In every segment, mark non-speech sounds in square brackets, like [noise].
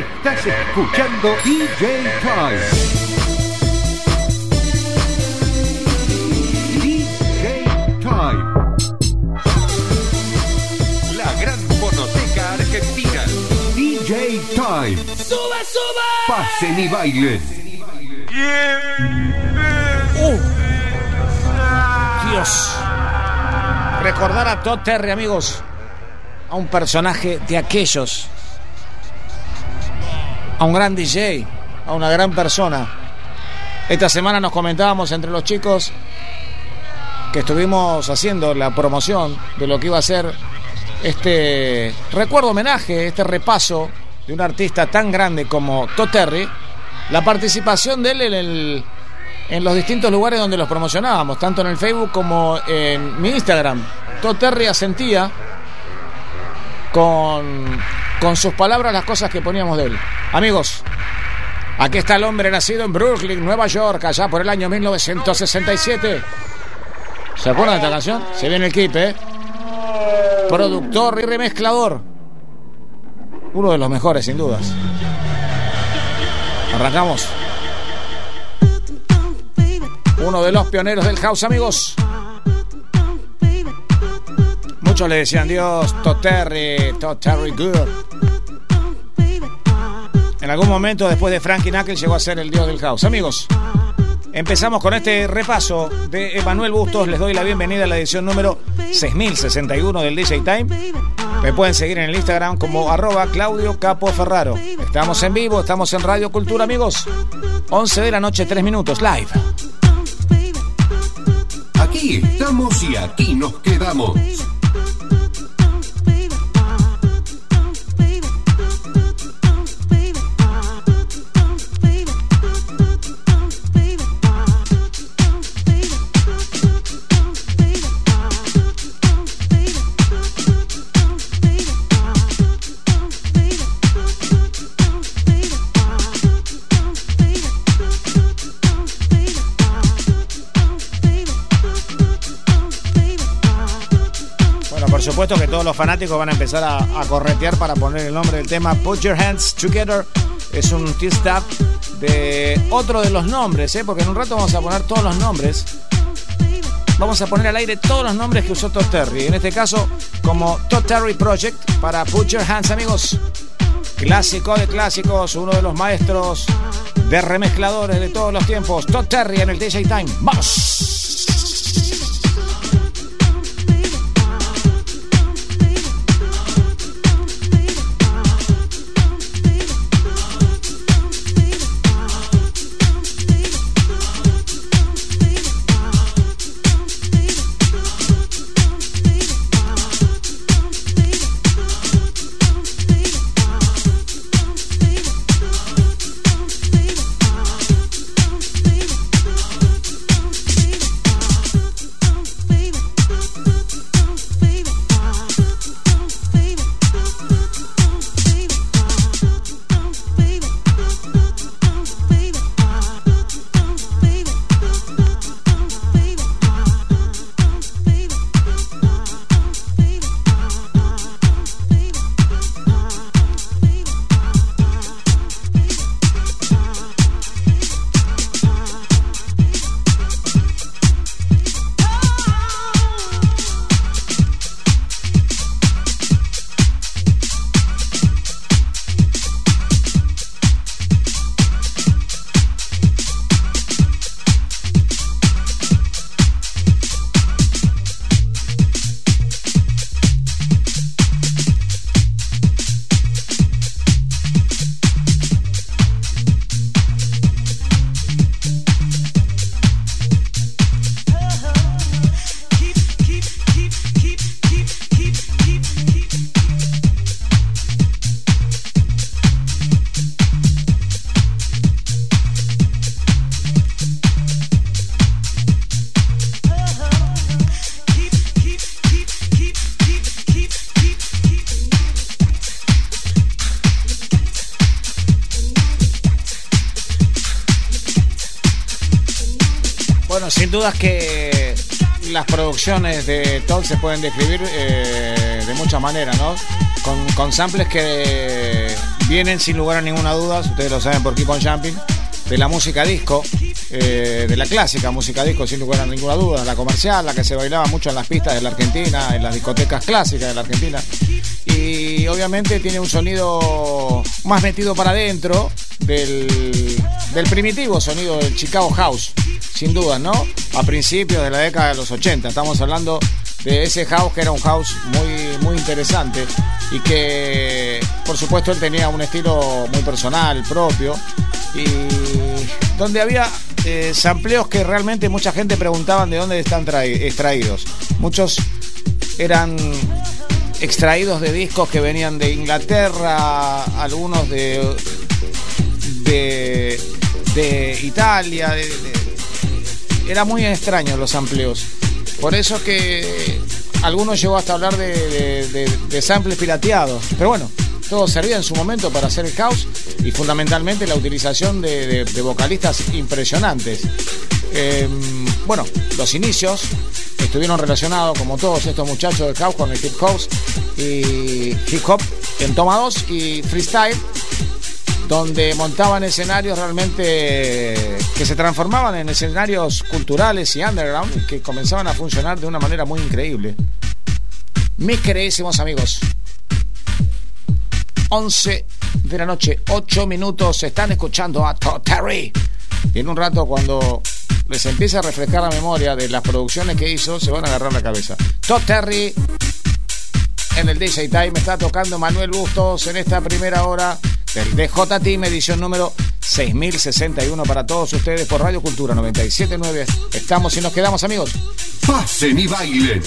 Estás escuchando DJ Time. DJ Time. La gran fonoteca argentina. DJ Time. ¡Sube, sube! Pasen y bailen. Uh. Dios. Recordar a Todd Terry, amigos. A un personaje de aquellos. A un gran DJ. A una gran persona. Esta semana nos comentábamos entre los chicos que estuvimos haciendo la promoción de lo que iba a ser este recuerdo homenaje, este repaso de un artista tan grande como Todd Terry, la participación de él en, los distintos lugares donde los promocionábamos, tanto en el Facebook como en mi Instagram. Todd Terry asentía con, con sus palabras las cosas que poníamos de él. Amigos, aquí está el hombre nacido en Brooklyn, Nueva York, allá por el año 1967. ¿Se acuerdan de esta canción? Se viene el clip, ¿eh? Productor y remezclador. Uno de los mejores, sin dudas. Arrancamos. Uno de los pioneros del house, amigos. Le decían Dios, Todd Terry, Todd Terry Good. En algún momento, después de Frankie Knuckles, llegó a ser el dios del house. Amigos, empezamos con este repaso de Emanuel Bustos. Les doy la bienvenida a la edición número 6061 del DJ Time. Me pueden seguir en el Instagram como arroba Claudio Capo Ferraro. Estamos en vivo, estamos en Radio Cultura, amigos. 11 de la noche, 3 minutos, live. Aquí estamos y aquí nos quedamos. Supuesto que todos los fanáticos van a empezar a, corretear para poner el nombre del tema Put Your Hands Together. Es un T-Step de otro de los nombres, ¿eh? porque en un rato vamos a poner todos los nombres. Vamos a poner al aire todos los nombres que usó Todd Terry. En este caso, como Todd Terry Project para Put Your Hands, amigos. Clásico de clásicos, uno de los maestros de remezcladores de todos los tiempos. Todd Terry en el DJ Time. ¡Vamos! Sin dudas que las producciones de Todd se pueden describir eh, de muchas maneras, ¿no? Con, con samples que vienen sin lugar a ninguna duda, ustedes lo saben por Keep on Jumping, de la música disco, eh, de la clásica música disco, sin lugar a ninguna duda, la comercial, la que se bailaba mucho en las pistas de la Argentina, en las discotecas clásicas de la Argentina. Y obviamente tiene un sonido más metido para adentro del, del primitivo sonido del Chicago House, sin duda, ¿no? A principios de la década de los 80. Estamos hablando de ese house que era un house muy, muy interesante y que por supuesto él tenía un estilo muy personal, propio y donde había eh, sampleos que realmente mucha gente preguntaban de dónde están extraídos. Muchos eran extraídos de discos que venían de Inglaterra, algunos de, de, Italia. Era muy extraño los sampleos. Por eso que algunos llegó hasta hablar de, samples pirateados. Pero bueno, todo servía en su momento para hacer el house y fundamentalmente la utilización de, vocalistas impresionantes. Em, bueno, los inicios estuvieron relacionados, como todos estos muchachos del house, con el hip hop y hip hop en toma 2 y freestyle donde montaban escenarios realmente que se transformaban en escenarios culturales y underground que comenzaban a funcionar de una manera muy increíble. Mis queridísimos amigos, 11 de la noche, 8 minutos, están escuchando a Todd Terry. Y en un rato cuando les empiece a refrescar la memoria de las producciones que hizo, se van a agarrar la cabeza. Todd Terry en el DJ Time está tocando Manuel Bustos en esta primera hora del DJ Team, edición número 6061 para todos ustedes por Radio Cultura 979. Estamos y nos quedamos, amigos. Pasen y bailen.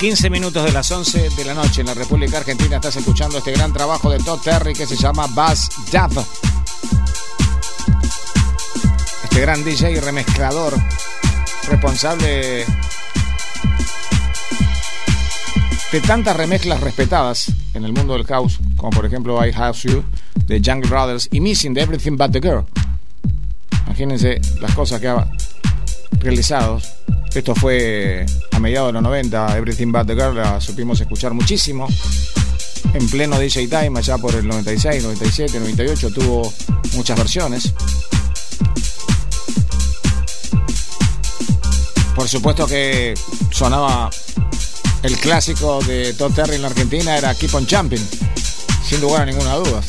15 minutos de las 11 de la noche en la República Argentina estás escuchando este gran trabajo de Todd Terry que se llama Buzz Dub. Este gran DJ y remezclador responsable de tantas remezclas respetadas en el mundo del house, como por ejemplo I Have You de Jungle Brothers y Missing de Everything But the Girl. Imagínense las cosas que ha realizado esto fue mediados de los 90, Everything But The Girl, la supimos escuchar muchísimo. En pleno DJ Time, allá por el 96, 97, 98, tuvo muchas versiones. Por supuesto que sonaba el clásico de Todd Terry en la Argentina, era Keep on Jumping, sin lugar a ninguna duda.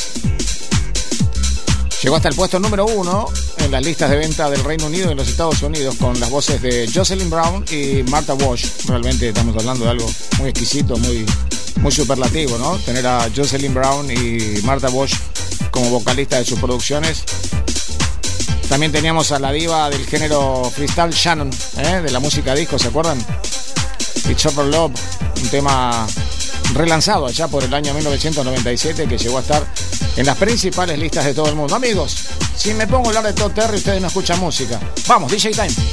Llegó hasta el puesto número uno las listas de venta del Reino Unido y los Estados Unidos con las voces de Jocelyn Brown y Martha Wash. Realmente estamos hablando de algo muy exquisito, muy, muy superlativo, ¿no? Tener a Jocelyn Brown y Martha Wash como vocalista de sus producciones. También teníamos a la diva del género freestyle Shannon, ¿eh? de la música disco, ¿se acuerdan? It's Over Love, un tema relanzado allá por el año 1997 que llegó a estar en las principales listas de todo el mundo. Amigos, si me pongo a hablar de Todd Terry, ustedes no escuchan música. Vamos, DJ Time.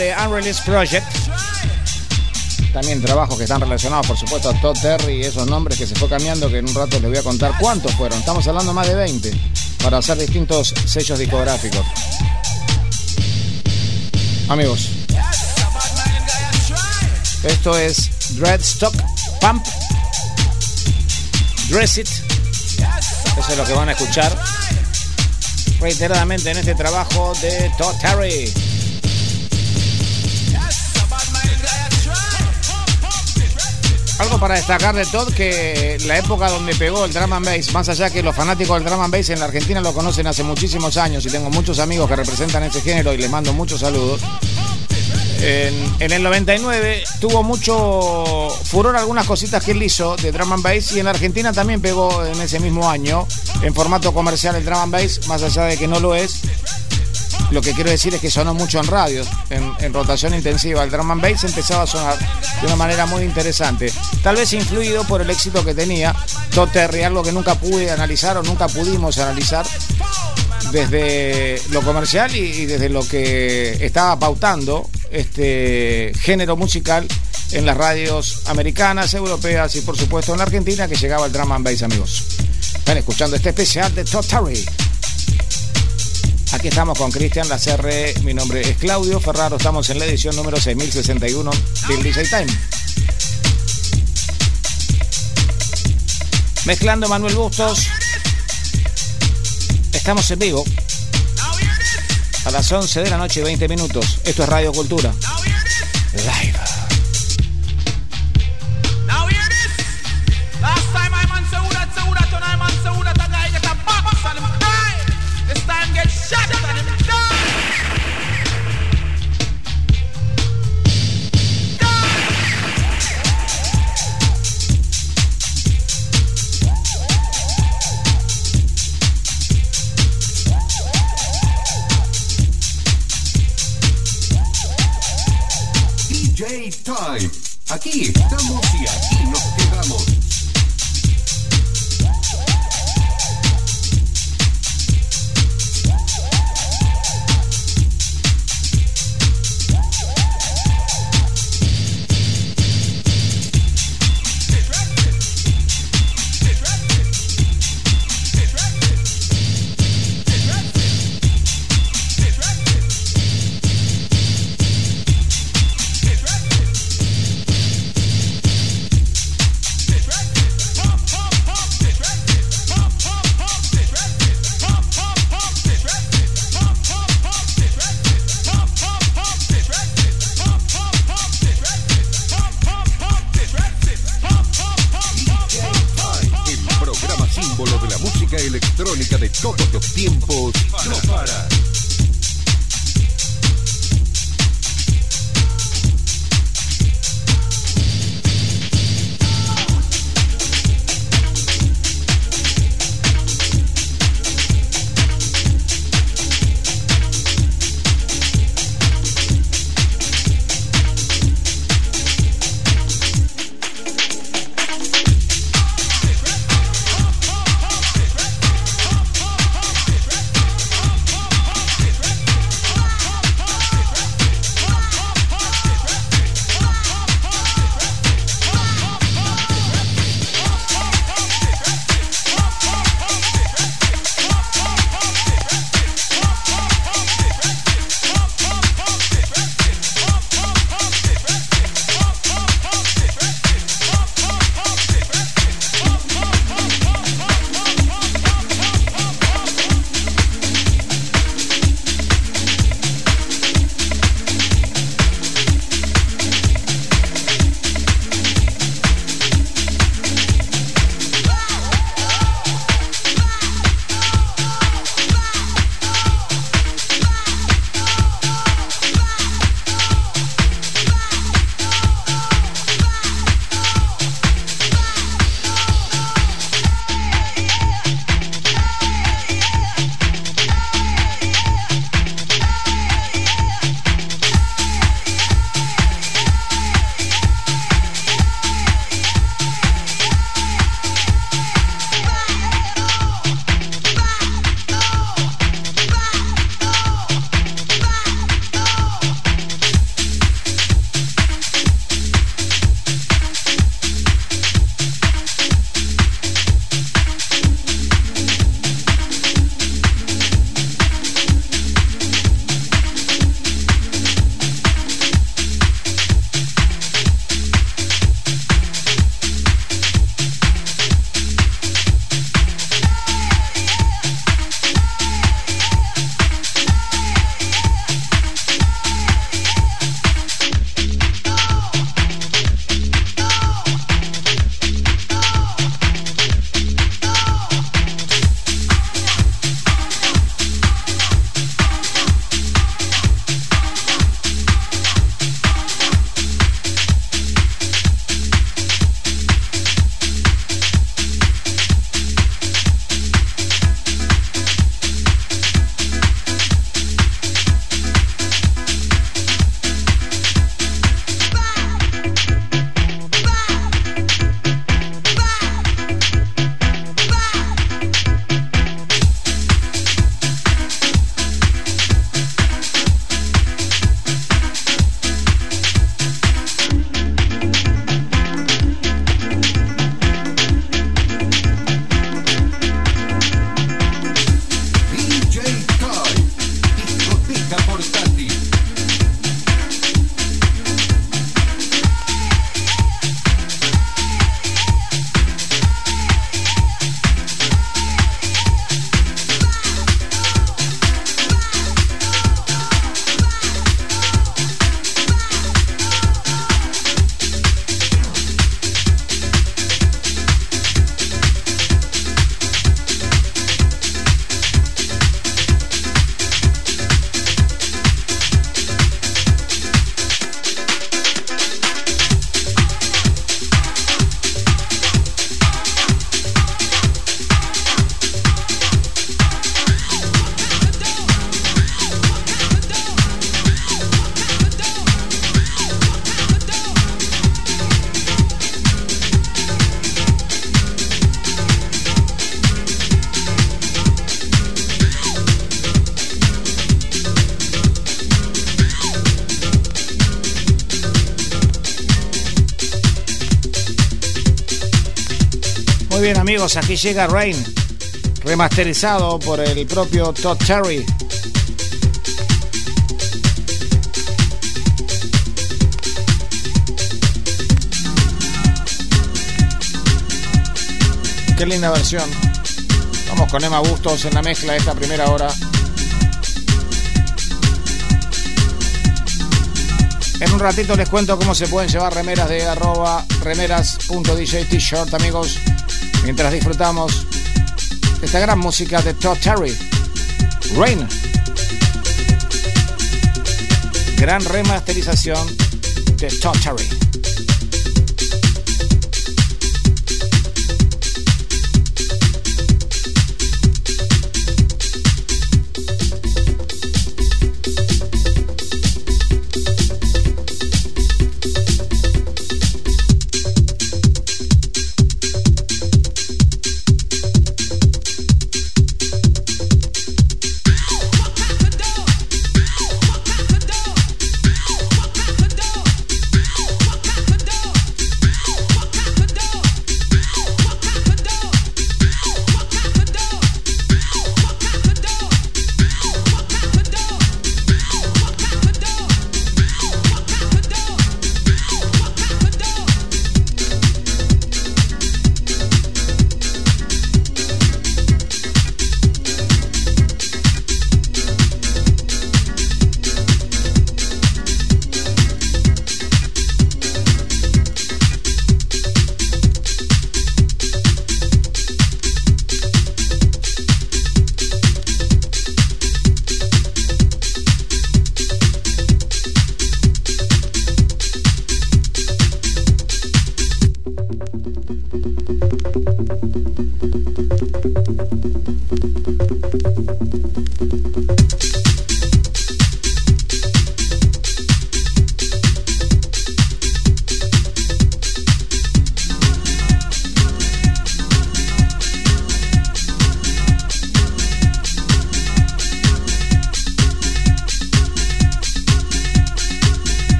De Unreleased Project. También trabajos que están relacionados, por supuesto, a Todd Terry y esos nombres que se fue cambiando, que en un rato les voy a contar cuántos fueron. Estamos hablando más de 20 para hacer distintos sellos discográficos. Amigos, esto es Dreadstock Pump Dress It. Eso es lo que van a escuchar reiteradamente en este trabajo de Todd Terry. Para destacar de Todd que la época donde pegó el drum and bass, más allá que los fanáticos del drum and bass en la Argentina lo conocen hace muchísimos años y tengo muchos amigos que representan ese género y les mando muchos saludos. En, el 99 tuvo mucho furor algunas cositas que él hizo de drum and bass y en Argentina también pegó en ese mismo año en formato comercial el drum and bass, más allá de que no lo es. Lo que quiero decir es que sonó mucho en radios, en, rotación intensiva. El drum and bass empezaba a sonar de una manera muy interesante. Tal vez influido por el éxito que tenía Todd Terry, algo que nunca pude analizar o nunca pudimos analizar desde lo comercial y, desde lo que estaba pautando este género musical en las radios americanas, europeas y por supuesto en la Argentina que llegaba el drum and bass, amigos. Están escuchando este especial de Todd Terry. Aquí estamos con Cristian Lacerre, mi nombre es Claudio Ferraro, estamos en la edición número 6061 del DJ Time. Mezclando Manuel Bustos, estamos en vivo a las 11 de la noche 20 minutos. Esto es Radio Cultura. Live. Aquí estamos amigos, aquí llega Rain, remasterizado por el propio Todd Terry. Qué linda versión. Vamos con Emma Bustos en la mezcla de esta primera hora. En un ratito les cuento cómo se pueden llevar remeras de arroba remeras.dj amigos, mientras disfrutamos esta gran música de Todd Terry. Rain. Gran remasterización de Todd Terry.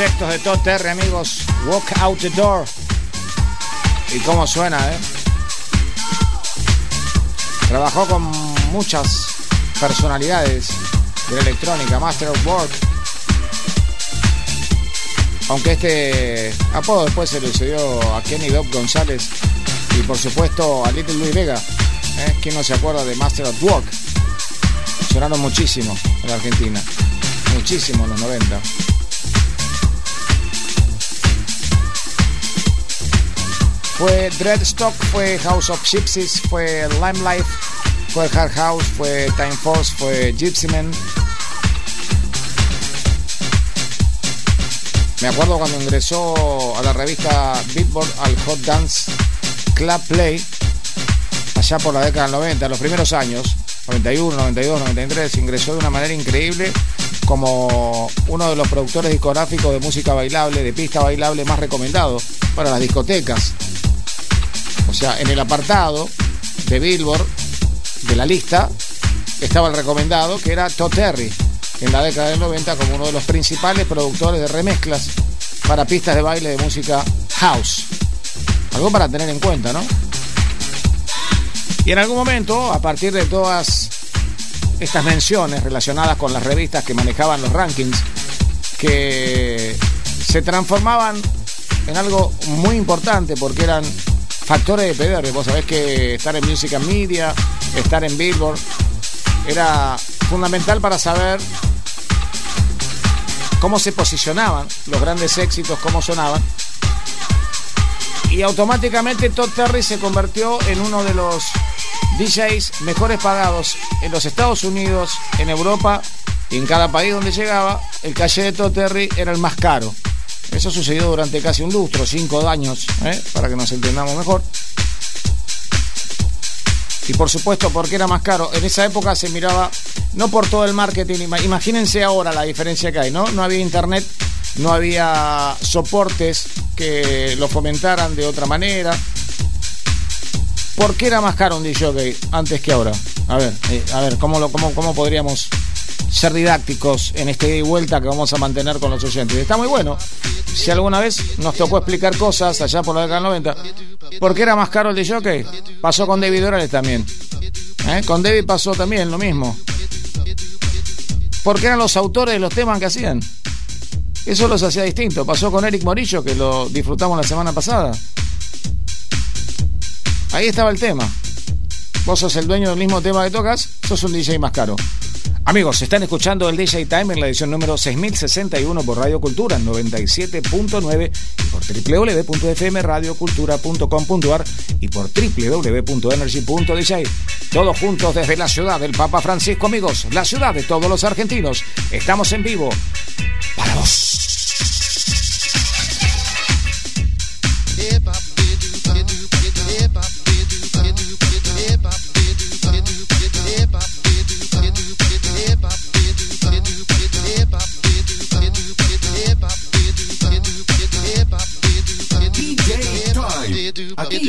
De Terry, amigos. Walk Out the Door. Y cómo suena, ¿eh? Trabajó con muchas personalidades de la electrónica, Master of Work. Aunque este apodo después se le sucedió a Kenny Bob González y por supuesto a Little Luis Vega. ¿eh? ¿Quién no se acuerda de Master of Work? Sonaron muchísimo en la Argentina. Muchísimo en los 90. Fue Dreadstock, fue House of Gypsies, fue Limelight, fue Hard House, fue Time Force, fue Gypsy Man. Me acuerdo cuando ingresó a la revista Beatboard al Hot Dance Club Play, allá por la década del 90, los primeros años, 91, 92, 93, ingresó de una manera increíble como uno de los productores discográficos de música bailable, de pista bailable más recomendado para las discotecas. Sea, en el apartado de Billboard de la lista estaba el recomendado que era Todd Terry en la década del 90 como uno de los principales productores de remezclas para pistas de baile de música house. Algo para tener en cuenta, ¿no? Y en algún momento, a partir de todas estas menciones relacionadas con las revistas que manejaban los rankings, que se transformaban en algo muy importante porque eran factores de PDR. Vos sabés que estar en Music and Media, estar en Billboard, era fundamental para saber cómo se posicionaban los grandes éxitos, cómo sonaban. Y automáticamente Todd Terry se convirtió en uno de los DJs mejores pagados en los Estados Unidos, en Europa y en cada país donde llegaba, el calle de Todd Terry era el más caro. Eso sucedió durante casi un lustro, cinco años, ¿eh? para que nos entendamos mejor. Y por supuesto, porque era más caro. En esa época se miraba, no por todo el marketing, imagínense ahora la diferencia que hay, ¿no? No había internet, no había soportes que lo fomentaran de otra manera. ¿Por qué era más caro un DJ antes que ahora? A ver, eh, a ver, ¿cómo, lo, cómo, ¿cómo podríamos ser didácticos en este ida y vuelta que vamos a mantener con los oyentes. Está muy bueno. Si alguna vez nos tocó explicar cosas allá por la década del 90, ¿por qué era más caro el de jockey? Pasó con David Orales también. ¿Eh? Con David pasó también lo mismo. Porque eran los autores de los temas que hacían. Eso los hacía distinto. Pasó con Eric Morillo, que lo disfrutamos la semana pasada. Ahí estaba el tema. Vos sos el dueño del mismo tema que tocas, sos un DJ más caro. Amigos, están escuchando el DJ Time en la edición número 6061 por Radio Cultura 97.9 y por www.fmradiocultura.com.ar y por www.energy.dj. Todos juntos desde la ciudad del Papa Francisco, amigos, la ciudad de todos los argentinos. Estamos en vivo para vos.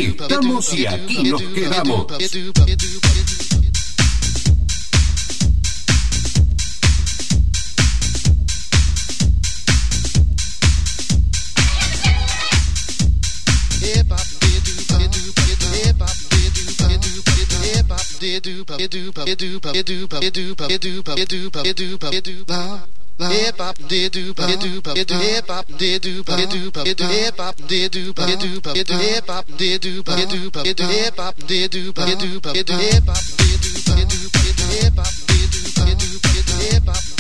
Aquí estamos y aquí nos quedamos. hip hop did do but do but do hip hop did do but do but do hip hop did do but do but do hip hop did do but do but do hip hop did do but do but do hip hop did do but do but do hip hop did do but do but do hip hop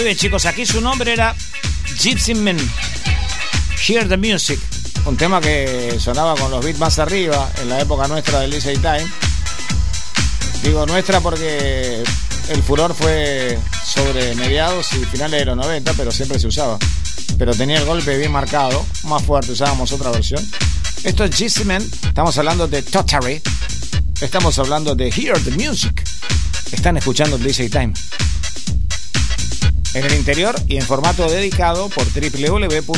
muy bien chicos, aquí su nombre era Gypsy Man. Hear the Music. Un tema que sonaba con los beats más arriba en la época nuestra del DJ Time. Digo nuestra porque el furor fue sobre mediados y finales de los 90, pero siempre se usaba. Pero tenía el golpe bien marcado, más fuerte, usábamos otra versión. Esto es g Estamos hablando de Totary. Estamos hablando de Hear the Music. Están escuchando DJ Time. En el interior y en formato dedicado por www.energy.dj.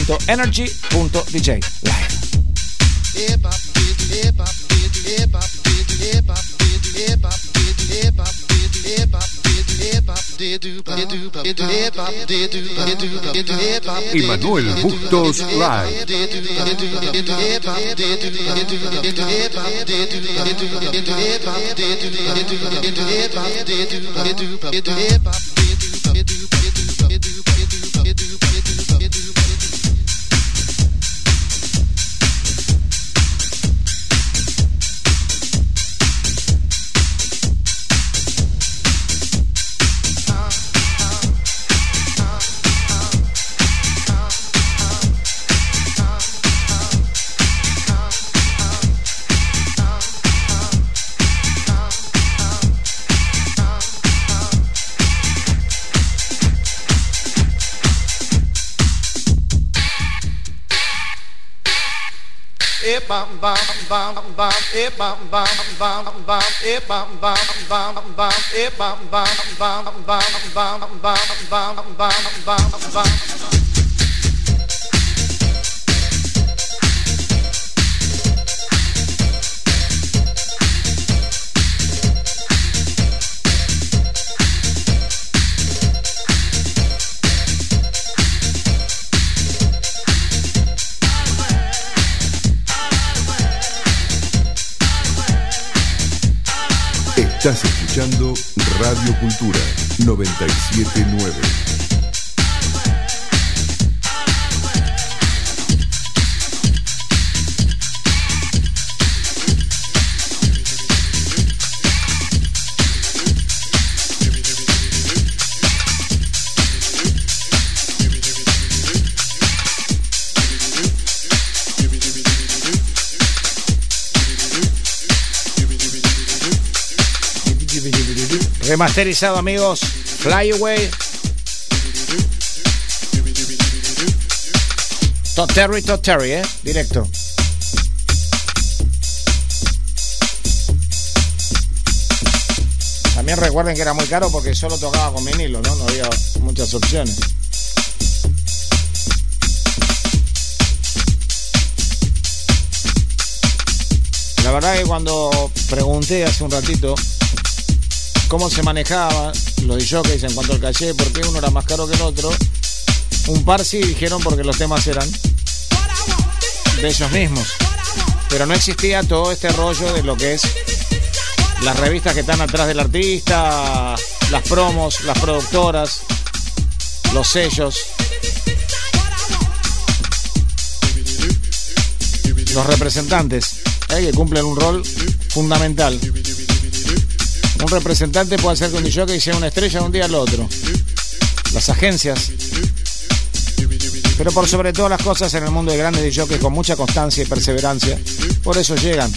Y Manuel Bustos Live. bum bum bum bum e bum bum bum bum e bum bum bum bum e bum bum bum bum bum bum bum bum bum bum Estás escuchando Radio Cultura 979. Remasterizado, amigos. Fly Away. Todd Terry, Todd Terry, ¿eh? Directo. También recuerden que era muy caro porque solo tocaba con vinilo, ¿no? No había muchas opciones. La verdad que cuando pregunté hace un ratito cómo se manejaba los jockeys en cuanto al caché, por qué uno era más caro que el otro. Un par sí dijeron porque los temas eran de ellos mismos. Pero no existía todo este rollo de lo que es las revistas que están atrás del artista, las promos, las productoras, los sellos. Los representantes eh, que cumplen un rol fundamental. Un representante puede hacer que un que sea una estrella de un día al otro. Las agencias. Pero por sobre todas las cosas en el mundo de grandes DJs con mucha constancia y perseverancia. Por eso llegan.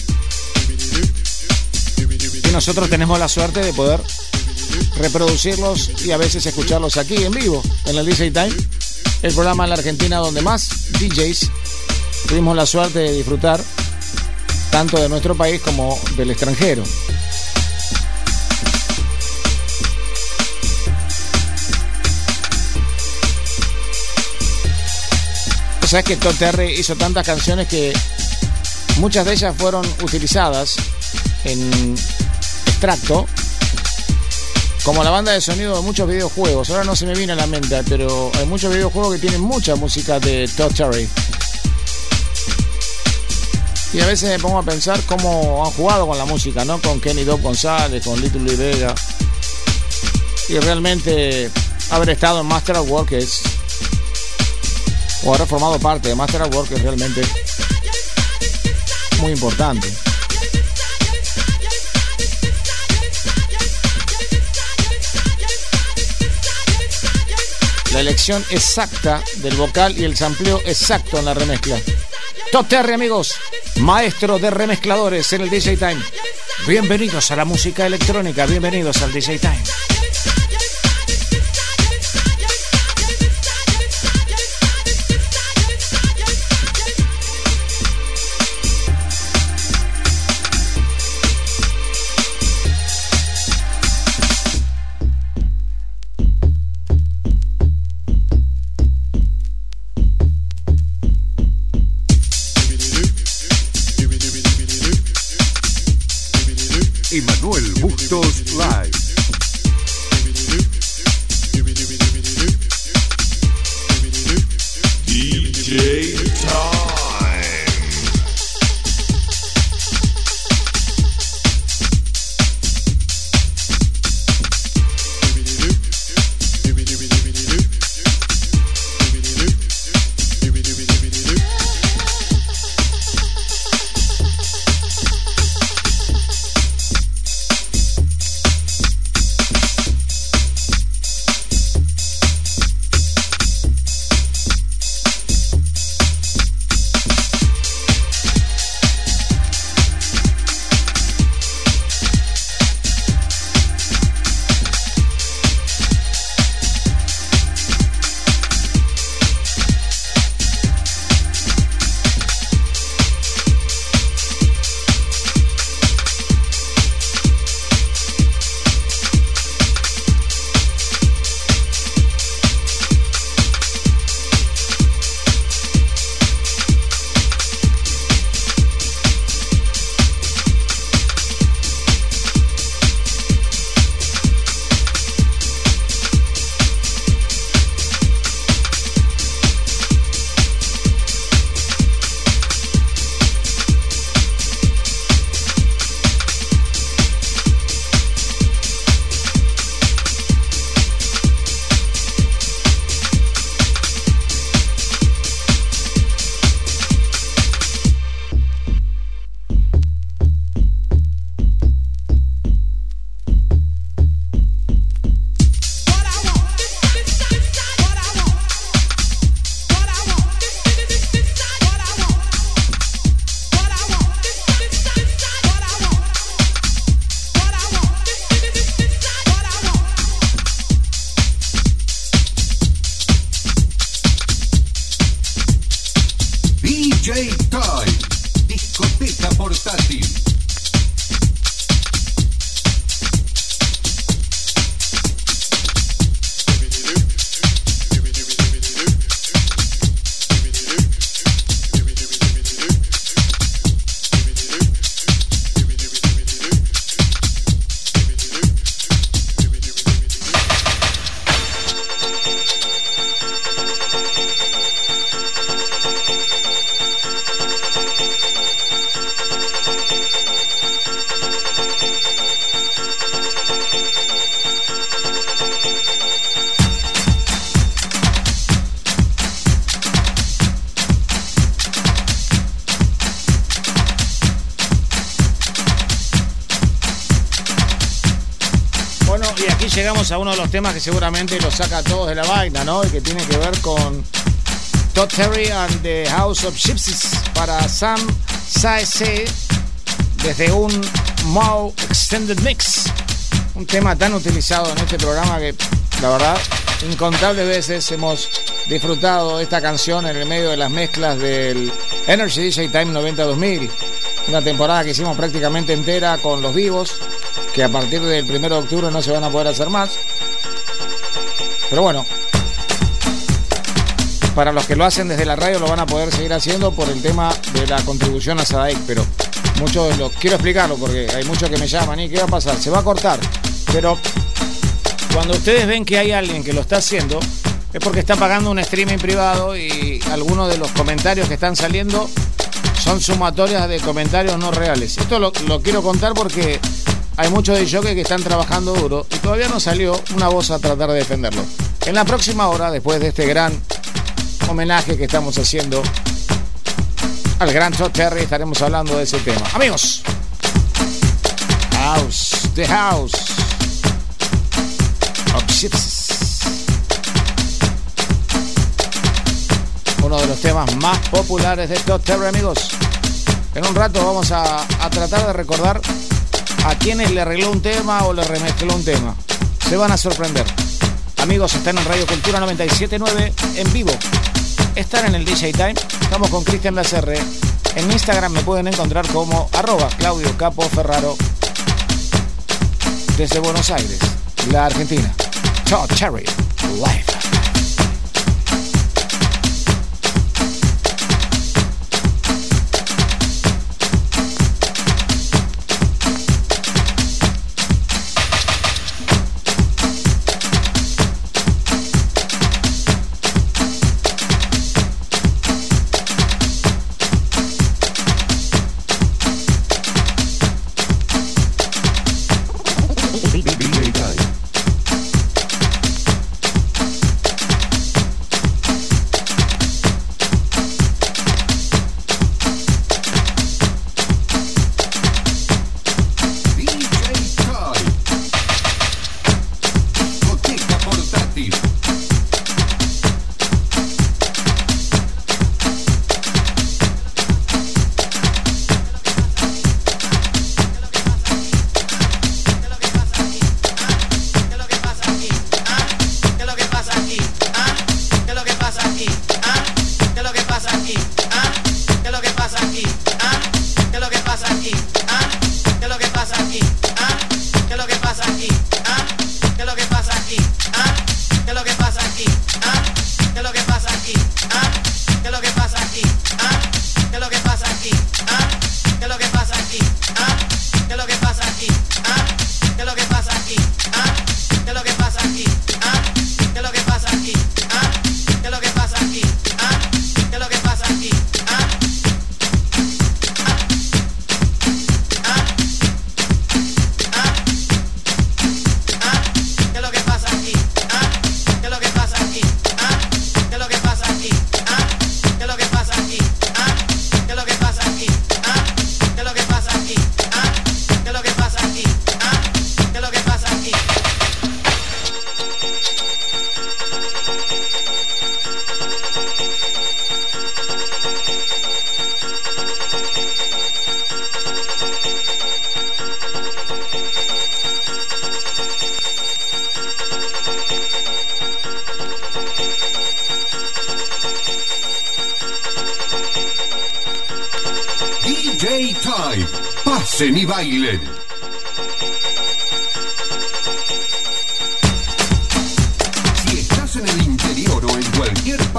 Y nosotros tenemos la suerte de poder reproducirlos y a veces escucharlos aquí en vivo, en el DJ Time, el programa en la Argentina donde más DJs tuvimos la suerte de disfrutar tanto de nuestro país como del extranjero. Sabes que Todd Terry hizo tantas canciones que muchas de ellas fueron utilizadas en extracto como la banda de sonido de muchos videojuegos. Ahora no se me viene a la mente, pero hay muchos videojuegos que tienen mucha música de Todd Terry. Y a veces me pongo a pensar cómo han jugado con la música, ¿no? Con Kenny Dobb González, con Little Lee Vega. Y realmente haber estado en Master of es o haber formado parte de Master of Work es realmente muy importante. La elección exacta del vocal y el sampleo exacto en la remezcla. Top Terry, amigos, maestro de remezcladores en el DJ Time. Bienvenidos a la música electrónica, bienvenidos al DJ Time. Los temas que seguramente lo saca a todos de la vaina, ¿no? Y que tiene que ver con Todd Terry and the House of Gypsies para Sam Saese desde un Mau Extended Mix. Un tema tan utilizado en este programa que, la verdad, incontables veces hemos disfrutado esta canción en el medio de las mezclas del Energy DJ Time 90-2000. Una temporada que hicimos prácticamente entera con los vivos que a partir del 1 de octubre no se van a poder hacer más. Pero bueno, para los que lo hacen desde la radio lo van a poder seguir haciendo por el tema de la contribución a SADAIC, pero muchos los quiero explicarlo porque hay muchos que me llaman y qué va a pasar, se va a cortar, pero cuando ustedes ven que hay alguien que lo está haciendo es porque está pagando un streaming privado y algunos de los comentarios que están saliendo son sumatorias de comentarios no reales. Esto lo, lo quiero contar porque hay muchos de jockey que están trabajando duro y todavía no salió una voz a tratar de defenderlo. En la próxima hora, después de este gran homenaje que estamos haciendo al gran Todd Terry, estaremos hablando de ese tema. Amigos, House, The House of Uno de los temas más populares de Todd Terry, amigos. En un rato vamos a tratar de recordar a quienes le arregló un tema o le remezcló un tema. Se van a sorprender. Amigos, están en Radio Cultura 979 en vivo. Están en el DJ Time. Estamos con Cristian Lacerre. En Instagram me pueden encontrar como arroba Claudio Capo Ferraro desde Buenos Aires, la Argentina. Cherry, live.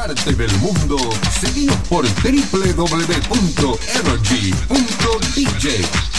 Parte del mundo, seguimos por www.energy.dj.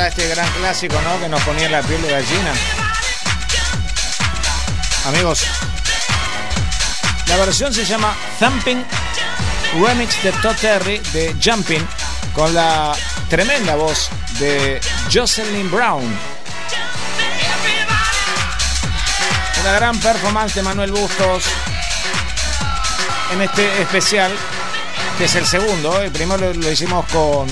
a este gran clásico, ¿no? Que nos ponía la piel de gallina. Amigos, la versión se llama Thumping Remix de Todd Terry de Jumping con la tremenda voz de Jocelyn Brown. Una gran performance de Manuel Bustos en este especial, que es el segundo. El primero lo hicimos con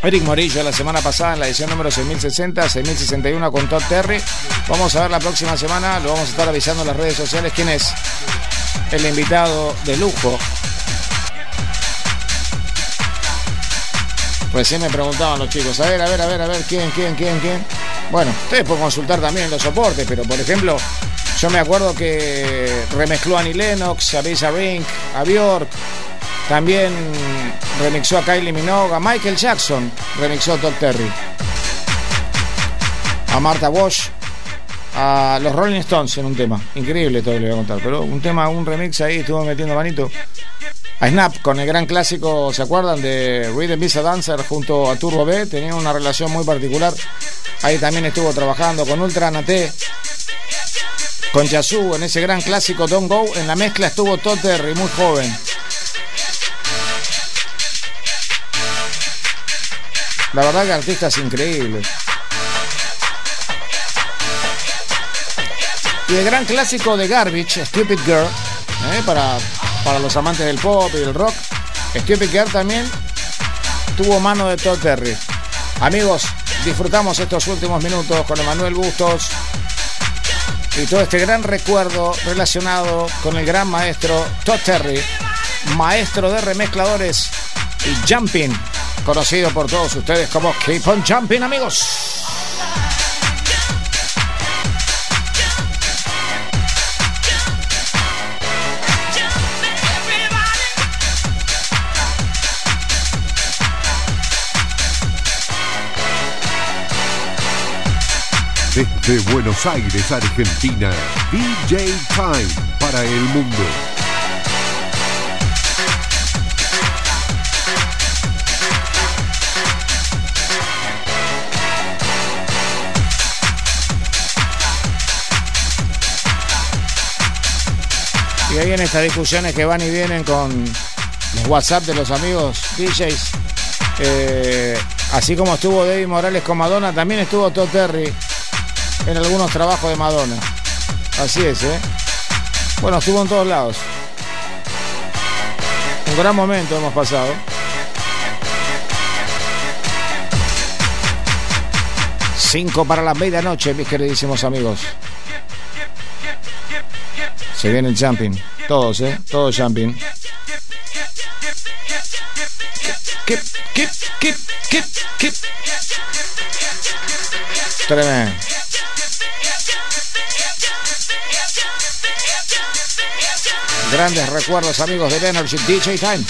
Eric Morillo la semana pasada en la edición número 6060, 6061 con Todd Terry. Vamos a ver la próxima semana, lo vamos a estar avisando en las redes sociales quién es el invitado de lujo. Recién me preguntaban los chicos, a ver, a ver, a ver, a ver, quién, quién, quién, quién. Bueno, ustedes pueden consultar también en los soportes, pero por ejemplo, yo me acuerdo que remezcló a Annie Lennox, a Lisa Rink, a Bjork, también remixó a Kylie Minogue, a Michael Jackson, remixó a Todd Terry, a Martha Wash, a los Rolling Stones en un tema. Increíble todo lo voy a contar, pero un tema, un remix ahí, estuvo metiendo manito. A Snap con el gran clásico, ¿se acuerdan? De Rhythm Visa Dancer junto a Turbo B, tenían una relación muy particular. Ahí también estuvo trabajando con Ultra Nate, con Yazoo en ese gran clásico Don't Go. En la mezcla estuvo Todd Terry, muy joven. La verdad que artistas increíbles. Y el gran clásico de Garbage, Stupid Girl, ¿eh? para, para los amantes del pop y del rock. Stupid Girl también tuvo mano de Todd Terry. Amigos, disfrutamos estos últimos minutos con Emanuel Bustos y todo este gran recuerdo relacionado con el gran maestro Todd Terry, maestro de remezcladores y jumping, conocido por todos ustedes como Keep on Jumping, amigos. Desde Buenos Aires, Argentina, DJ Time para el mundo. Ahí en estas discusiones que van y vienen con los WhatsApp de los amigos DJs, eh, así como estuvo David Morales con Madonna, también estuvo Todd Terry en algunos trabajos de Madonna. Así es, ¿eh? Bueno, estuvo en todos lados. Un gran momento hemos pasado. Cinco para la medianoche, mis queridísimos amigos. Se viene el jumping. Todos, ¿eh? Todos jumping. Kip, kip, kip, kip, kip. Tremendo. Grandes recuerdos, amigos del Energy DJ Time.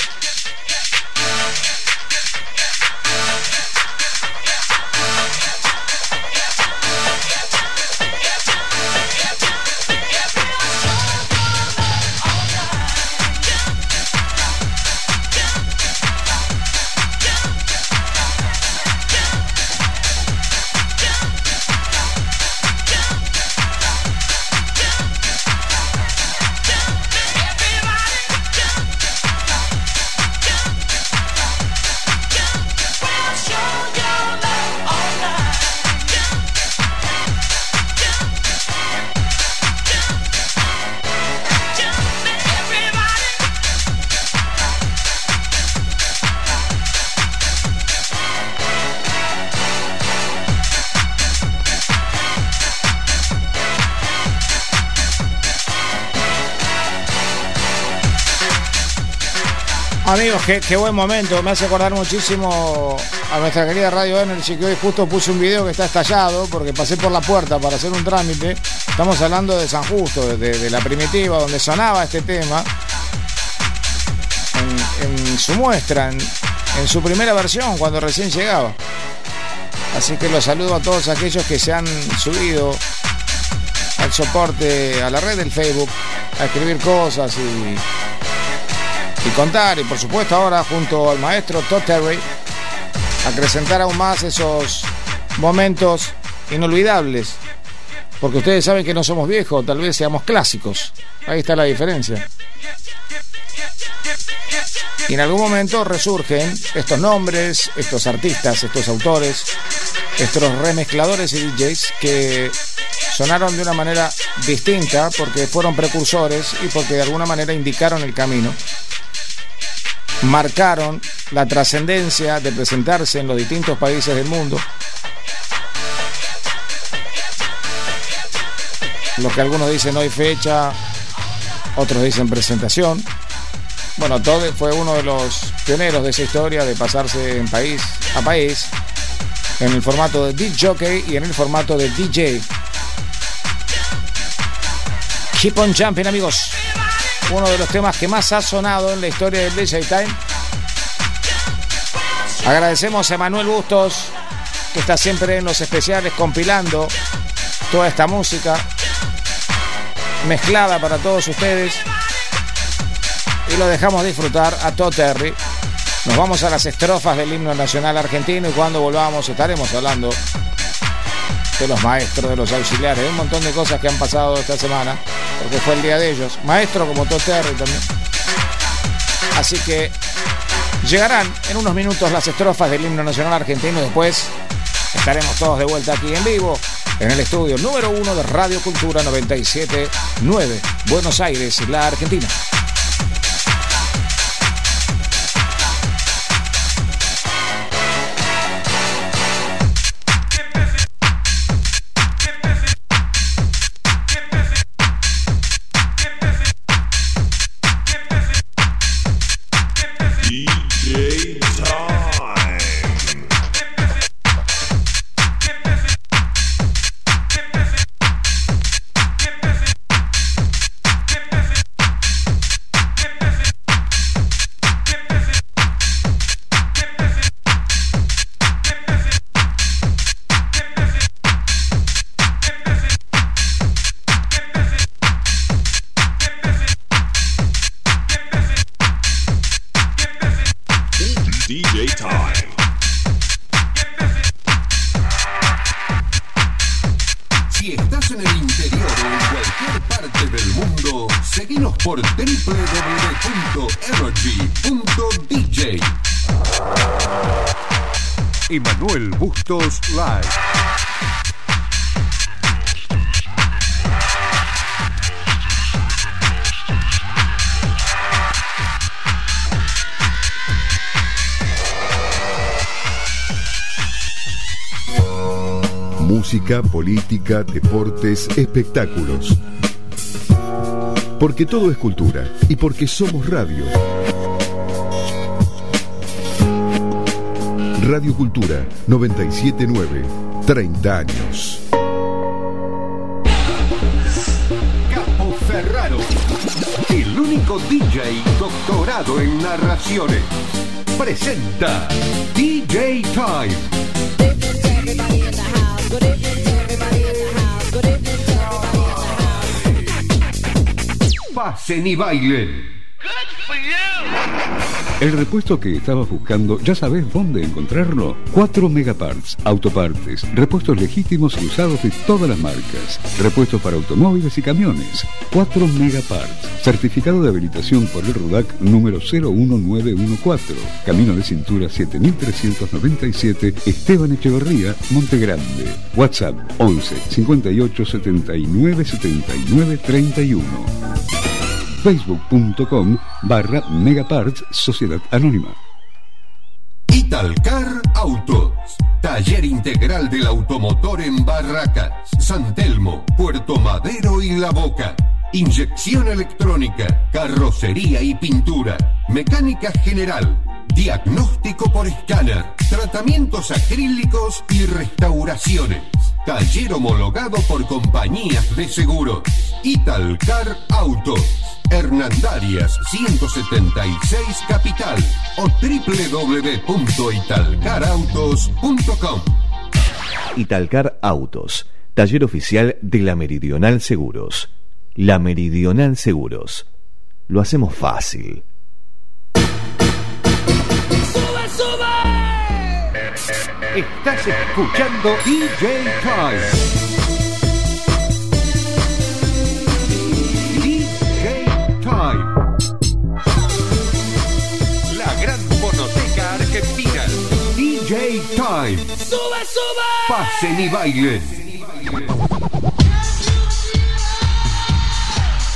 Qué, buen momento. Me hace acordar muchísimo a nuestra querida Radio Energy que hoy justo puse un video que está estallado porque pasé por la puerta para hacer un trámite. Estamos hablando de San Justo, de, la primitiva, donde sonaba este tema en, su muestra, en, en su primera versión, cuando recién llegaba. Así que los saludo a todos aquellos que se han subido al soporte, a la red del Facebook, a escribir cosas y y contar. Y por supuesto ahora junto al maestro Todd Terry, acrecentar aún más esos momentos inolvidables. Porque ustedes saben que no somos viejos, tal vez seamos clásicos. Ahí está la diferencia. Y en algún momento resurgen estos nombres, estos artistas, estos autores, estos remezcladores y DJs que sonaron de una manera distinta porque fueron precursores y porque de alguna manera indicaron el camino marcaron la trascendencia de presentarse en los distintos países del mundo. Lo que algunos dicen hoy fecha, otros dicen presentación. Bueno, Todd fue uno de los pioneros de esa historia de pasarse en país a país en el formato de DJ y en el formato de DJ. Keep on jumping, amigos uno de los temas que más ha sonado en la historia del DJ Time. Agradecemos a Manuel Bustos, que está siempre en los especiales compilando toda esta música mezclada para todos ustedes. Y lo dejamos disfrutar a Todd Terry. Nos vamos a las estrofas del himno nacional argentino y cuando volvamos estaremos hablando de los maestros, de los auxiliares, un montón de cosas que han pasado esta semana porque fue el día de ellos. Maestro como Terry también. Así que llegarán en unos minutos las estrofas del himno nacional argentino y después estaremos todos de vuelta aquí en vivo en el estudio número uno de Radio Cultura 979, Buenos Aires, la Argentina. Live. Música, política, deportes, espectáculos. Porque todo es cultura y porque somos radio. Radio Cultura 979, 30 años. Capo Ferraro, el único DJ doctorado en narraciones, presenta DJ Time. Pasen y bailen. El repuesto que estabas buscando, ¿ya sabes dónde encontrarlo? 4 Megaparts, autopartes, repuestos legítimos y usados de todas las marcas, repuestos para automóviles y camiones. 4 Megaparts, certificado de habilitación por el RUDAC número 01914, Camino de Cintura 7397, Esteban Echeverría, Montegrande. WhatsApp 11 58 79 79 31 facebook.com barra Megaparts Sociedad Anónima. Italcar Autos, taller integral del automotor en Barracas, San Telmo, Puerto Madero y La Boca. Inyección electrónica, carrocería y pintura mecánica general, diagnóstico por escáner, tratamientos acrílicos y restauraciones. Taller homologado por compañías de seguros. Italcar Autos. Hernandarias 176 Capital o www.italcarautos.com. Italcar Autos, taller oficial de la Meridional Seguros. La Meridional Seguros. Lo hacemos fácil. ¡Sube, sube! Estás escuchando DJ Time. Time. ¡Sube, sube! Pasen y bailen.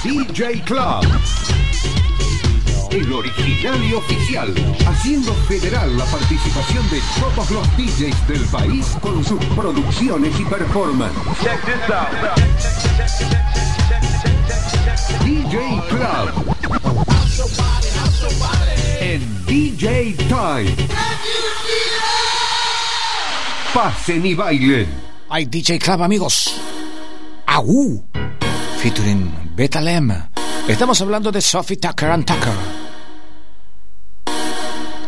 DJ Club. El original y oficial, haciendo federal la participación de todos los DJs del país con sus producciones y performance. DJ Club. En DJ Time. Pasen y bailen. Hay DJ Club, amigos. Aú. Featuring Betalem. Estamos hablando de Sophie Tucker and Tucker.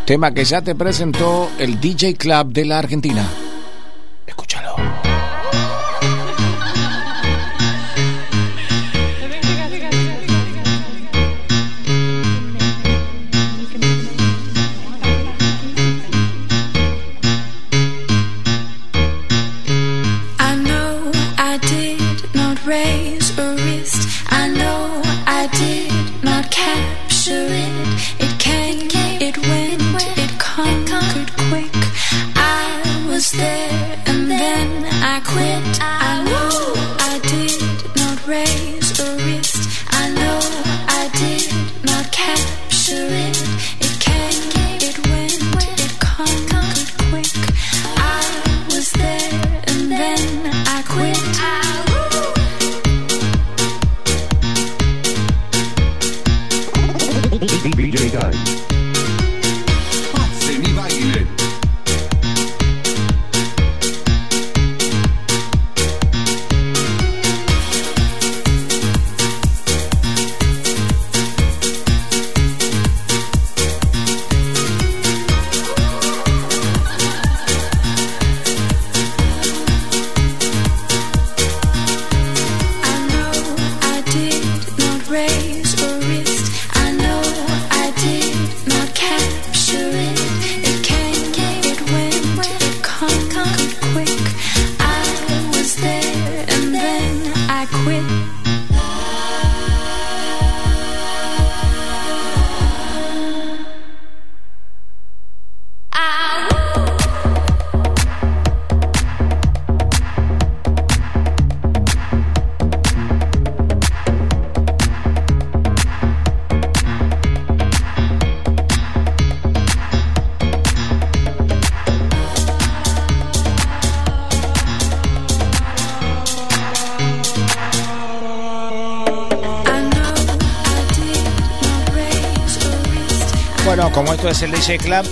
Tema que ya te presentó el DJ Club de la Argentina. Capture it. It came, it went, it conquered quick. I was there and then I quit. I know es el DJ Club,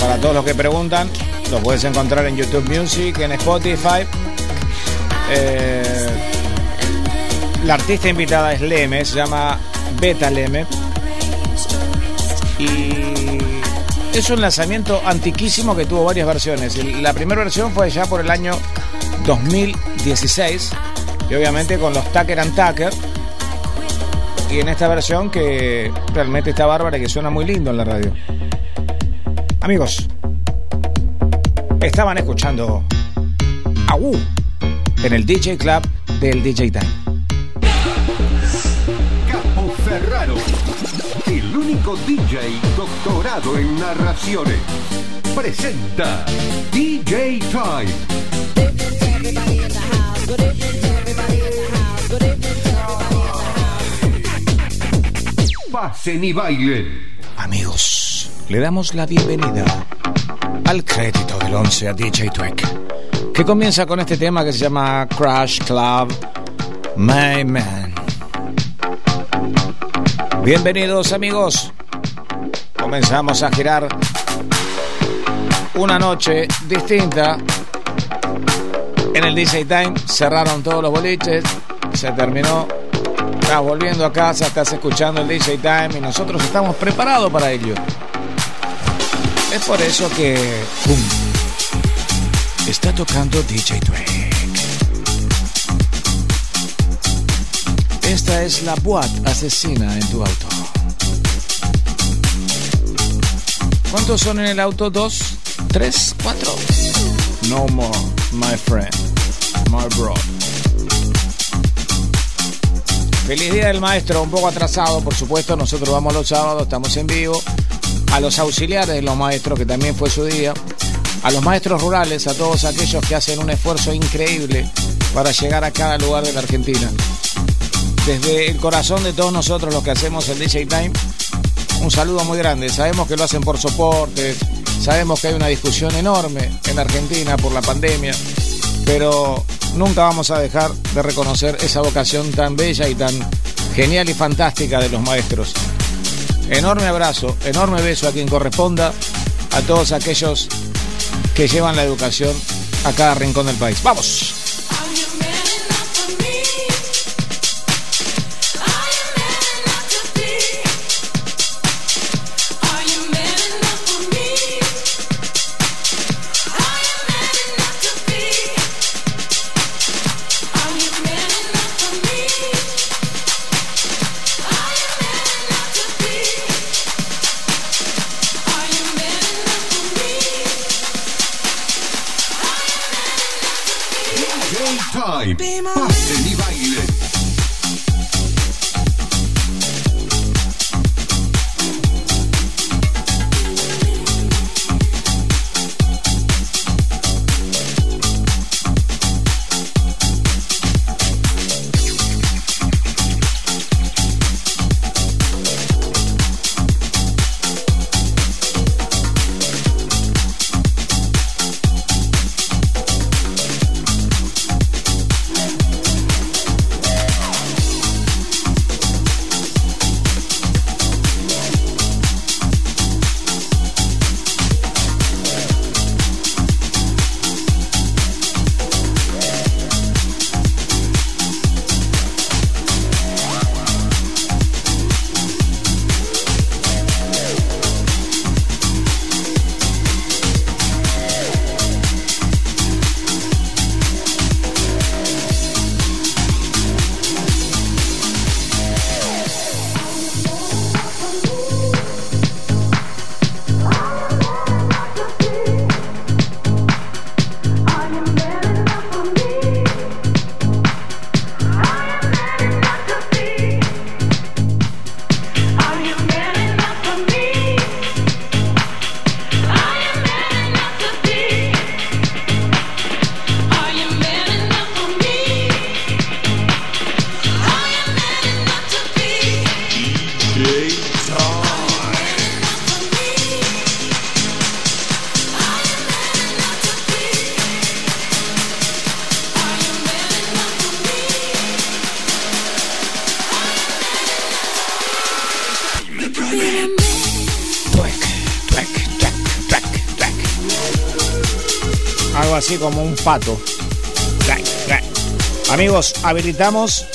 para todos los que preguntan, lo puedes encontrar en YouTube Music, en Spotify. Eh, la artista invitada es Leme, se llama Beta Leme. Y es un lanzamiento antiquísimo que tuvo varias versiones. La primera versión fue ya por el año 2016. Y obviamente con los Tucker and Tucker. Y en esta versión que realmente está bárbara y que suena muy lindo en la radio. Amigos, estaban escuchando a Wu en el DJ Club del DJ Time. Capo Ferraro. El único DJ doctorado en narraciones. Presenta DJ Time. Pasen. Amigos, le damos la bienvenida al crédito del 11 a DJ Tweck, que comienza con este tema que se llama Crash Club My Man. Bienvenidos amigos comenzamos a girar una noche distinta en el DJ Time. Cerraron todos los boliches, se terminó. Estás volviendo a casa, estás escuchando el DJ Time y nosotros estamos preparados para ello. Es por eso que. ¡pum! Está tocando DJ Twig. Esta es la boat asesina en tu auto. ¿Cuántos son en el auto? ¿Dos? ¿Tres? ¿Cuatro? No more, my friend. My bro. Feliz Día del Maestro, un poco atrasado, por supuesto. Nosotros vamos los sábados, estamos en vivo. A los auxiliares de los maestros, que también fue su día. A los maestros rurales, a todos aquellos que hacen un esfuerzo increíble para llegar a cada lugar de la Argentina. Desde el corazón de todos nosotros los que hacemos el DJ Time, un saludo muy grande. Sabemos que lo hacen por soporte, sabemos que hay una discusión enorme en Argentina por la pandemia, pero nunca vamos a dejar de reconocer esa vocación tan bella y tan genial y fantástica de los maestros. Enorme abrazo, enorme beso a quien corresponda, a todos aquellos que llevan la educación a cada rincón del país. ¡Vamos! Pato. Amigos, habilitamos.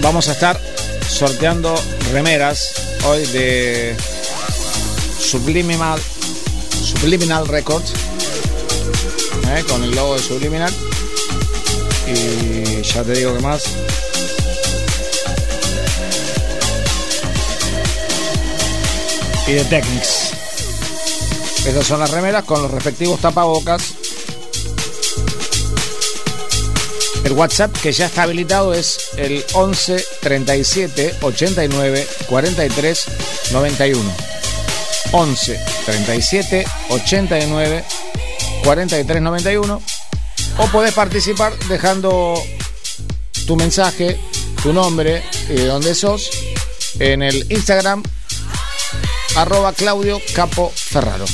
Vamos a estar sorteando remeras hoy de Subliminal Subliminal Records ¿eh? con el logo de Subliminal y ya te digo que más y de Technics esas son las remeras con los respectivos tapabocas El WhatsApp que ya está habilitado es el 11 37 89 43 91. 11 37 89 43 91. O podés participar dejando tu mensaje, tu nombre y de dónde sos en el Instagram arroba Claudio Capo Ferraro.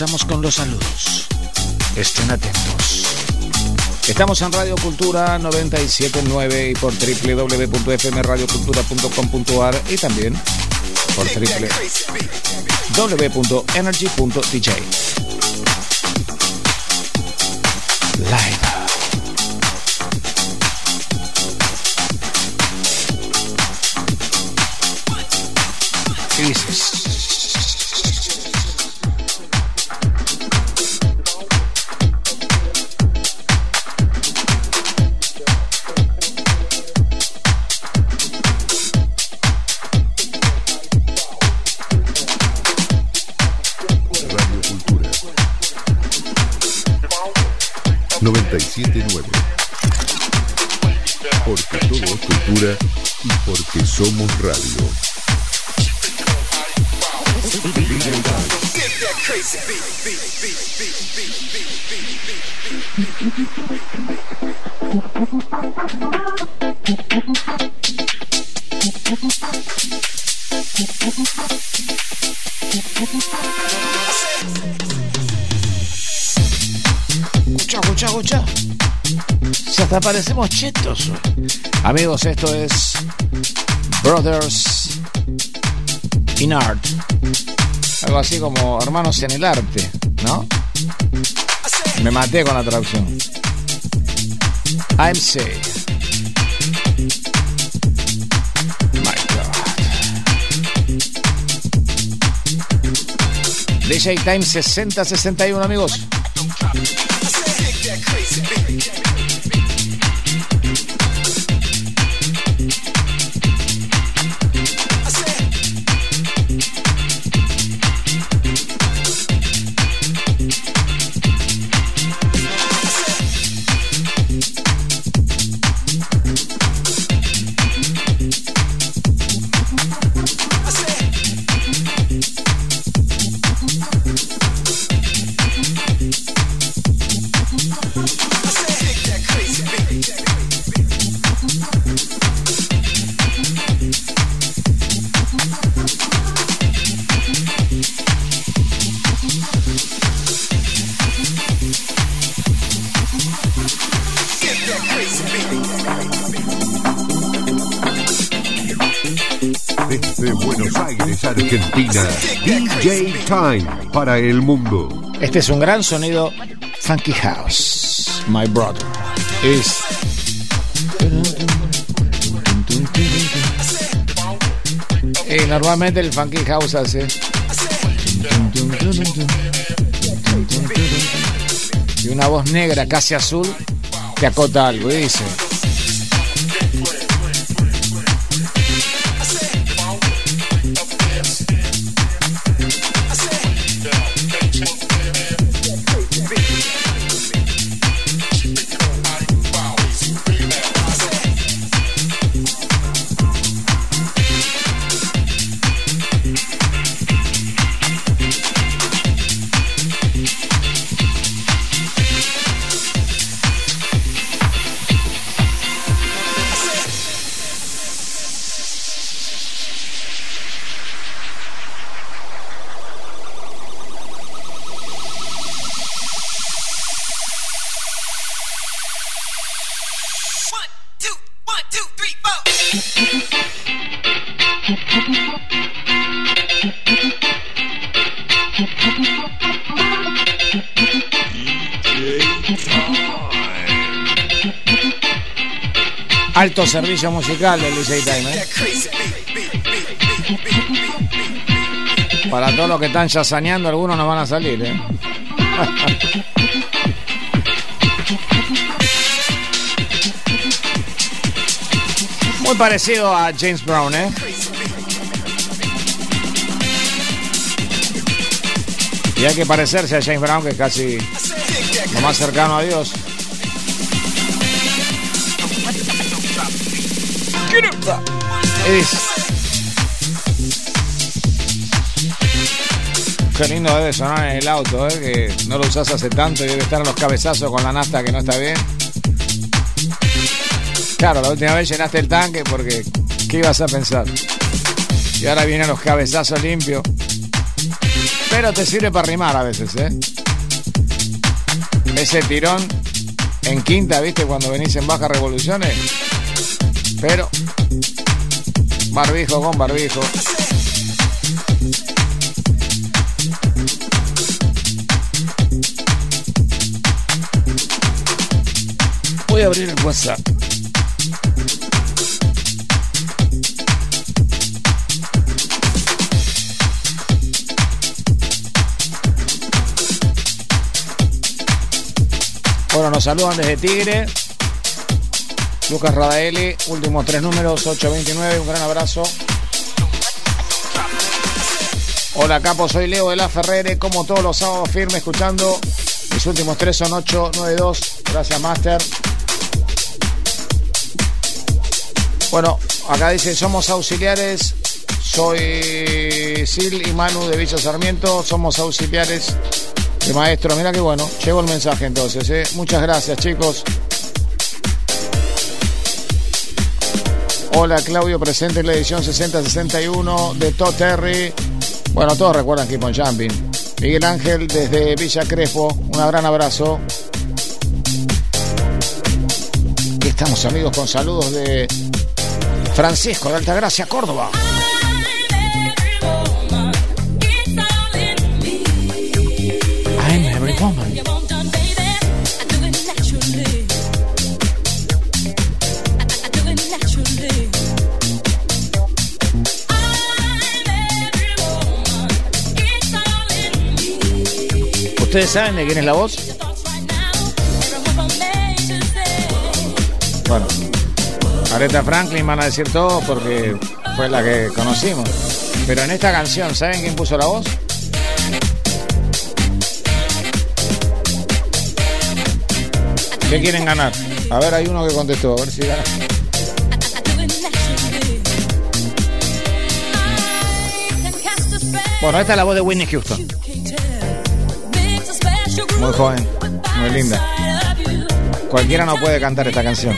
Comenzamos con los saludos. Estén atentos. Estamos en Radio Cultura 979 y por www.fmradiocultura.com.ar y también por www.energy.dj. chetos. Amigos, esto es Brothers in Art. Algo así como hermanos en el arte, ¿no? Me maté con la traducción. I'm say. My God. DJ Time 6061, amigos. Time para el mundo. Este es un gran sonido funky house. My brother is Y normalmente el funky house hace y una voz negra casi azul te acota algo y dice servicio musical del DJ Time. ¿eh? Para todos los que están chasaneando, algunos no van a salir. ¿eh? Muy parecido a James Brown, ¿eh? Y hay que parecerse a James Brown, que es casi lo más cercano a Dios. Qué lindo debe sonar en el auto, ¿eh? que no lo usas hace tanto y debe estar en los cabezazos con la nafta que no está bien. Claro, la última vez llenaste el tanque porque ¿qué ibas a pensar? Y ahora vienen los cabezazos limpios. Pero te sirve para rimar a veces, ¿eh? Ese tirón en quinta, ¿viste? Cuando venís en bajas revoluciones. Pero barbijo con barbijo. Voy a abrir el WhatsApp. Bueno, nos saludan desde Tigre. Lucas Radaeli, últimos tres números, 829, un gran abrazo. Hola Capo, soy Leo de la Ferrere, como todos los sábados firme escuchando. Mis últimos tres son 892. Gracias, Master. Bueno, acá dice, somos auxiliares. Soy Sil y Manu de Villa Sarmiento. Somos auxiliares de maestro. Mira qué bueno. Llegó el mensaje entonces. ¿eh? Muchas gracias, chicos. Hola, Claudio, presente en la edición 6061 de Todd Terry. Bueno, todos recuerdan Keep on Jumping. Miguel Ángel desde Villa Crespo. Un gran abrazo. Y estamos amigos con saludos de Francisco de Altagracia, Córdoba. ¿Ustedes saben de quién es la voz? Bueno, Aretha Franklin van a decir todo porque fue la que conocimos. Pero en esta canción, ¿saben quién puso la voz? ¿Qué quieren ganar? A ver, hay uno que contestó, a ver si gana. Bueno, esta es la voz de Whitney Houston. Muy joven, muy linda. Cualquiera no puede cantar esta canción.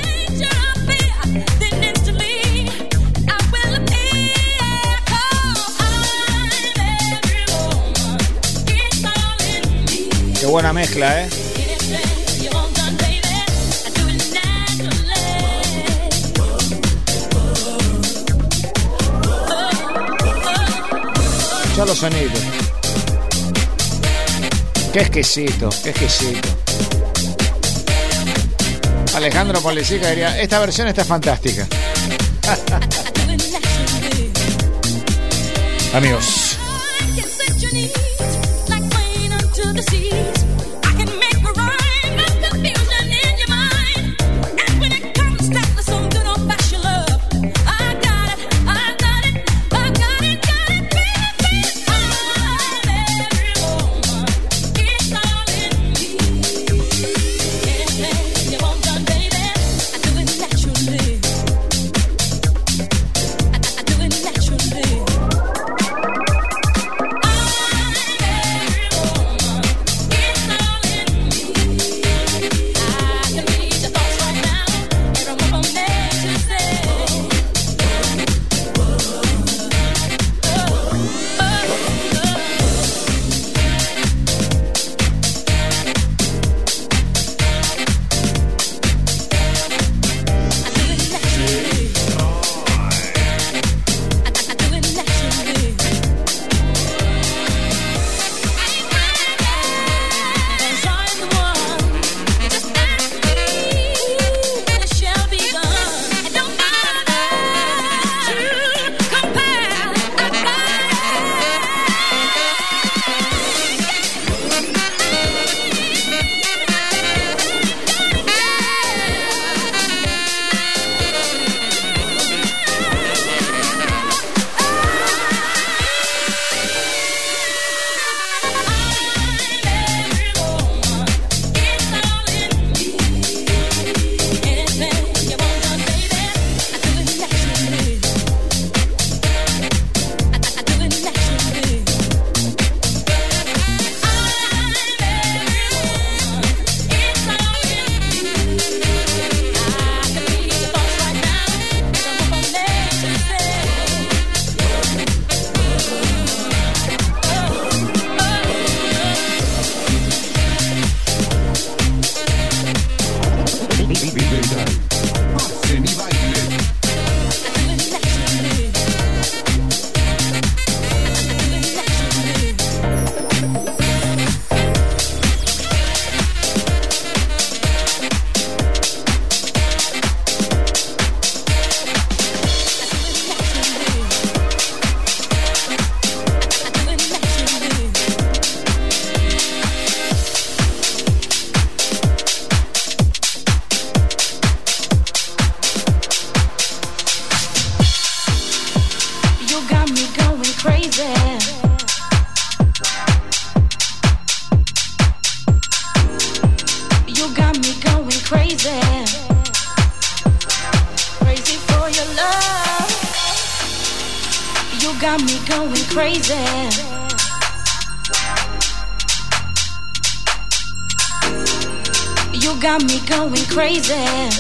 Qué buena mezcla, ¿eh? Ya los sonidos. Qué exquisito, qué exquisito. Alejandro Policica diría, esta versión está fantástica. [laughs] Amigos.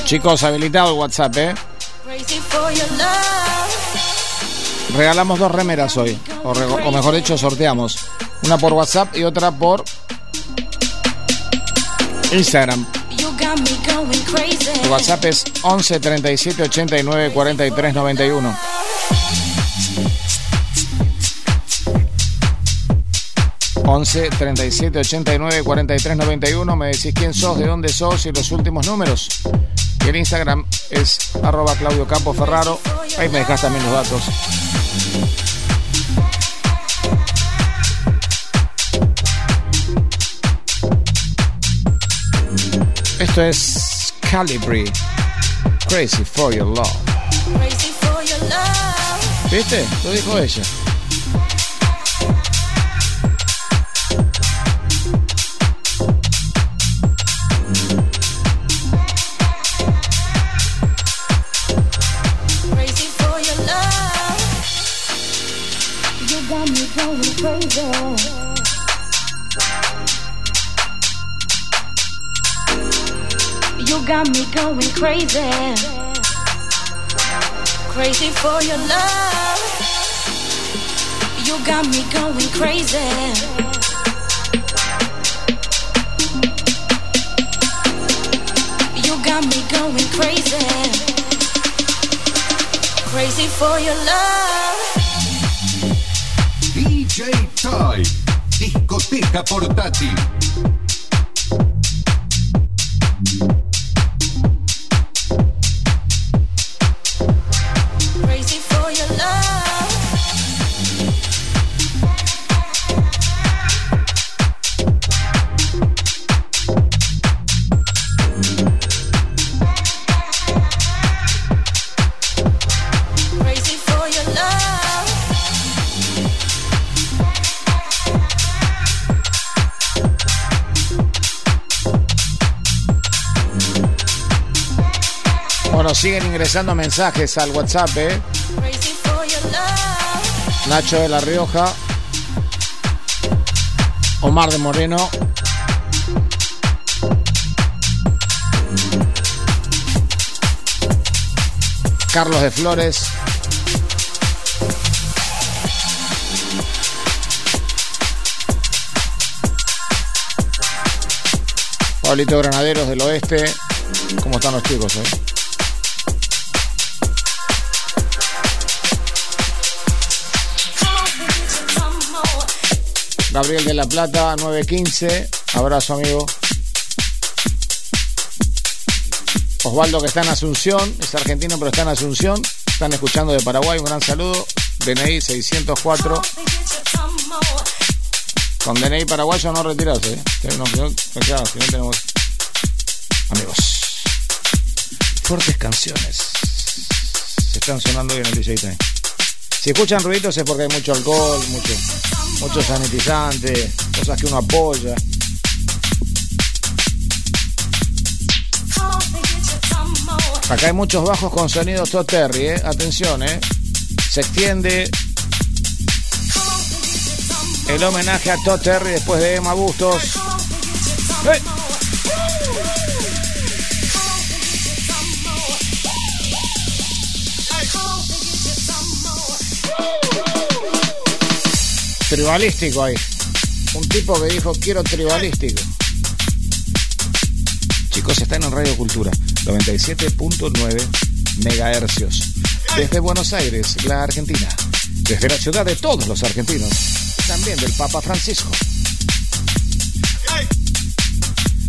Chicos, habilitado el WhatsApp, ¿eh? Regalamos dos remeras hoy. O, o mejor dicho, sorteamos. Una por WhatsApp y otra por Instagram. El WhatsApp es 11 37 89 43 91. Once 37 89 43 91 Me decís quién sos, de dónde sos y los últimos números. Y el Instagram es arroba Claudio Campo Ferraro. Ahí me dejas también los datos. Esto es Calibri. Crazy for your love. ¿Viste? Lo dijo ella. You got me going crazy. Crazy for your love. You got me going crazy. You got me going crazy. Crazy for your love. Time. Discoteca portátil. Siguen ingresando mensajes al WhatsApp, ¿eh? Nacho de La Rioja. Omar de Moreno. Carlos de Flores. Pablito Granaderos del Oeste. ¿Cómo están los chicos, eh? Gabriel de la Plata, 915. Abrazo, amigo. Osvaldo, que está en Asunción. Es argentino, pero está en Asunción. Están escuchando de Paraguay. Un gran saludo. DNI 604. Con DNI paraguayo no retirarse. ¿eh? Si no tenemos. Amigos. Fuertes canciones. Se están sonando bien en el DJ Time. Si escuchan ruidos es porque hay mucho alcohol, mucho, mucho sanitizante, cosas que uno apoya. Acá hay muchos bajos con sonido Todd Terry, ¿eh? Atención, ¿eh? Se extiende el homenaje a Todd Terry después de Emma Bustos. ¡Eh! Tribalístico ahí. Un tipo que dijo quiero tribalístico. Chicos, están en Radio Cultura, 97.9 megahercios. Desde Buenos Aires, la Argentina. Desde la ciudad de todos los argentinos. También del Papa Francisco.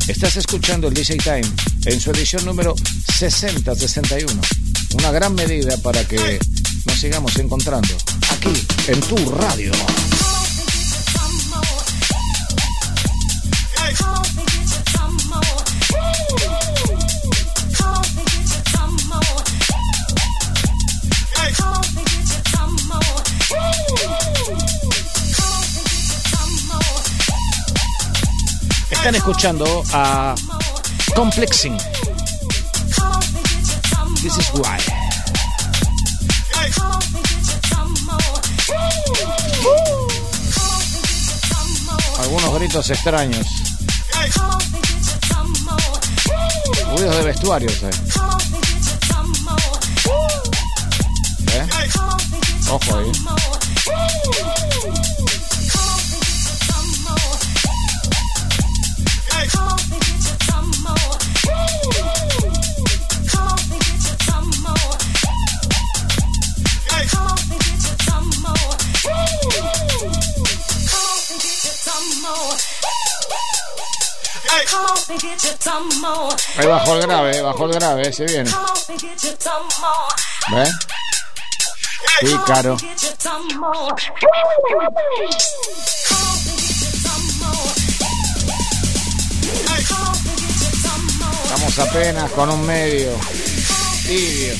Estás escuchando el DJ Time en su edición número 6061. Una gran medida para que nos sigamos encontrando aquí en tu radio. Están escuchando a Complexing. This is why. Algunos gritos extraños. Ruidos de vestuarios. Eh. ¿Eh? Ojo ahí. Ahí bajó el grave, bajó el grave, se viene. ¿Ves? Sí, caro. Estamos apenas con un medio. Tibio.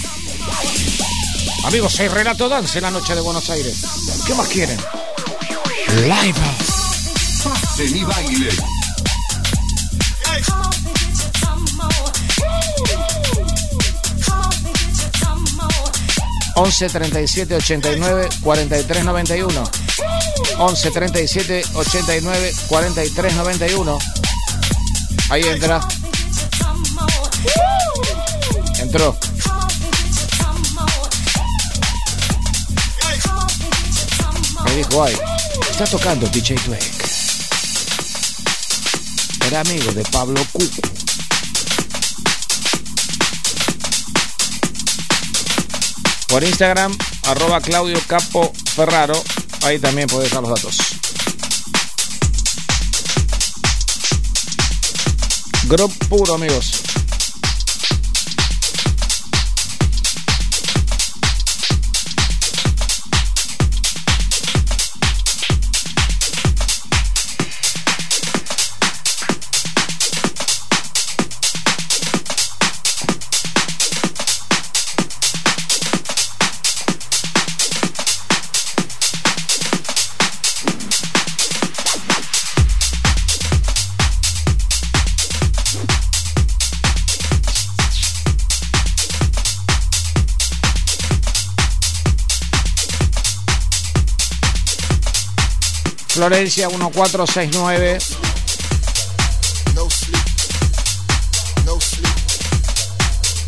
Amigos, hay relato dance en la noche de Buenos Aires. ¿Qué más quieren? Live. Pasen y 11 37 89 43 91. 11 37 89 43 91. Ahí entra. Entró. Me dijo, ay, está tocando DJ Dweck. Era amigo de Pablo Cuco. Por Instagram, arroba Claudio Capo Ferraro. Ahí también podés dar los datos. Grupo puro, amigos. Florencia 1469.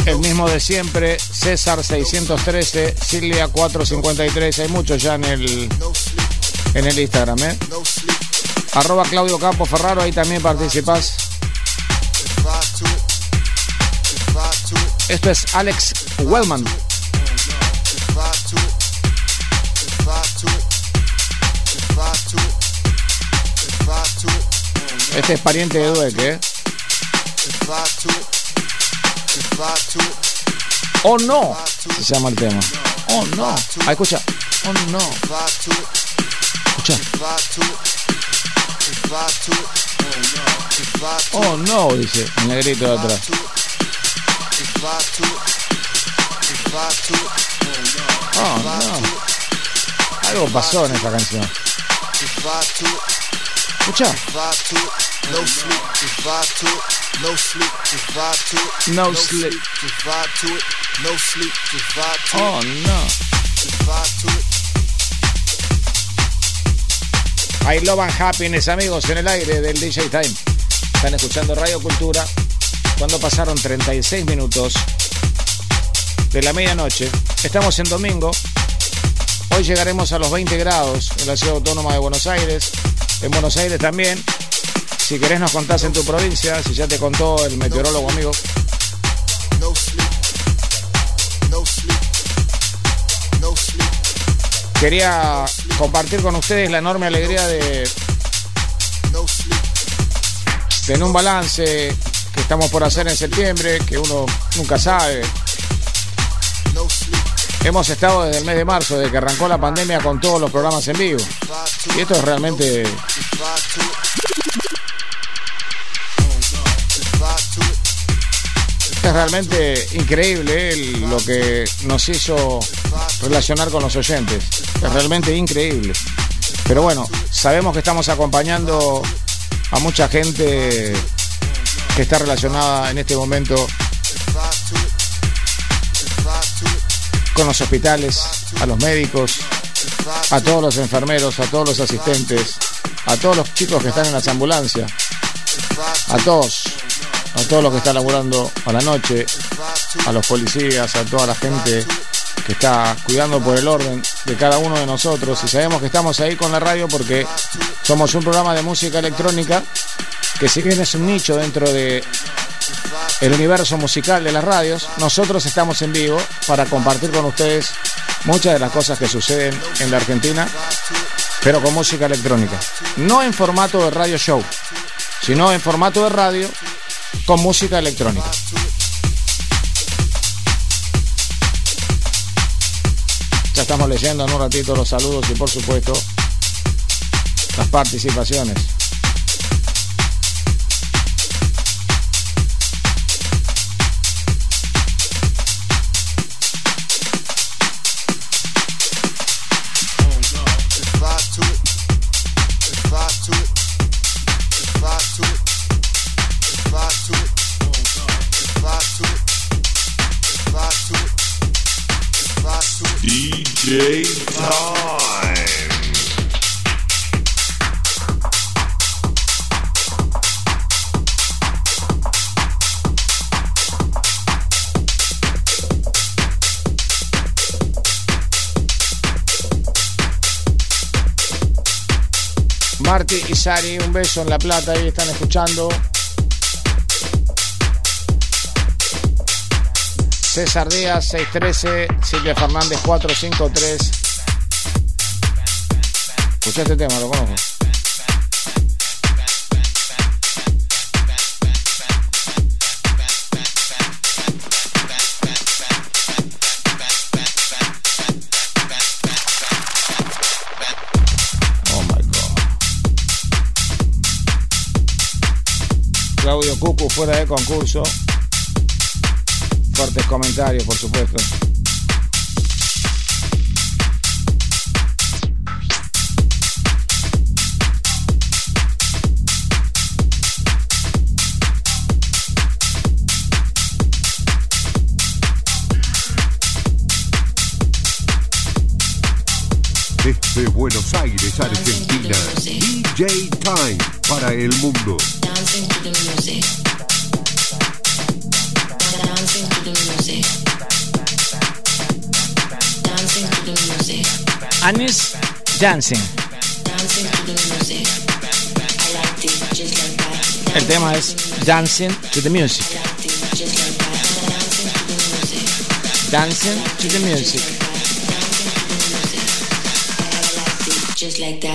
El mismo de siempre, César 613, Silvia 453, hay muchos ya en el en el Instagram, ¿eh? Arroba Claudio Campo Ferraro, ahí también participás. Esto es Alex Wellman. Este es pariente de Dueque, ¿eh? Oh no, se llama el tema. Oh no. Ah, escucha. Oh no. Escucha. Oh no, dice el negrito de atrás. Oh no. Algo pasó en esta canción. Escucha. No sleep, just vibe to it. No sleep, just vibe to it. No sleep, just vibe to it. No sleep, just vibe to it. Oh no. Just vibe to it. I love and happiness, amigos, en el aire del DJ Time. Están escuchando Radio Cultura. Cuando pasaron 36 minutos de la medianoche, estamos en domingo. Hoy llegaremos a los 20 grados en la ciudad autónoma de Buenos Aires. En Buenos Aires también. Si querés nos contás en tu provincia, si ya te contó el meteorólogo amigo. Quería compartir con ustedes la enorme alegría de tener un balance que estamos por hacer en septiembre, que uno nunca sabe. Hemos estado desde el mes de marzo, desde que arrancó la pandemia, con todos los programas en vivo. Y esto es realmente es realmente increíble eh, lo que nos hizo relacionar con los oyentes. Es realmente increíble. Pero bueno, sabemos que estamos acompañando a mucha gente que está relacionada en este momento con los hospitales, a los médicos, a todos los enfermeros, a todos los asistentes, a todos los chicos que están en las ambulancias, a todos, a todos los que están laburando a la noche, a los policías, a toda la gente que está cuidando por el orden de cada uno de nosotros. Y sabemos que estamos ahí con la radio porque somos un programa de música electrónica que si bien es un nicho dentro de el universo musical de las radios, nosotros estamos en vivo para compartir con ustedes muchas de las cosas que suceden en la Argentina, pero con música electrónica. No en formato de radio show, sino en formato de radio con música electrónica. Ya estamos leyendo en un ratito los saludos y por supuesto las participaciones. Sari, un beso en La Plata, ahí están escuchando. César Díaz, 613, Silvia Fernández, 453. Escuché este tema, lo conozco. Cucu fuera de concurso. Fuertes comentarios, por supuesto. Desde Buenos Aires, Argentina, DJ Time para el mundo. That. El tema es Dancing to the Music. Like it just like that. Dancing Dancing to the music. to the Music. Just like that.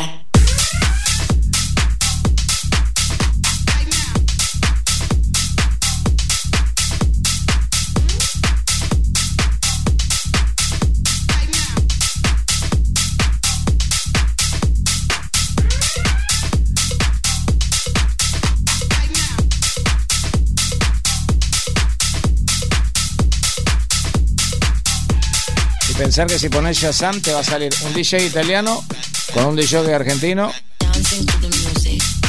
Que si pones Shazam te va a salir un DJ italiano con un DJ argentino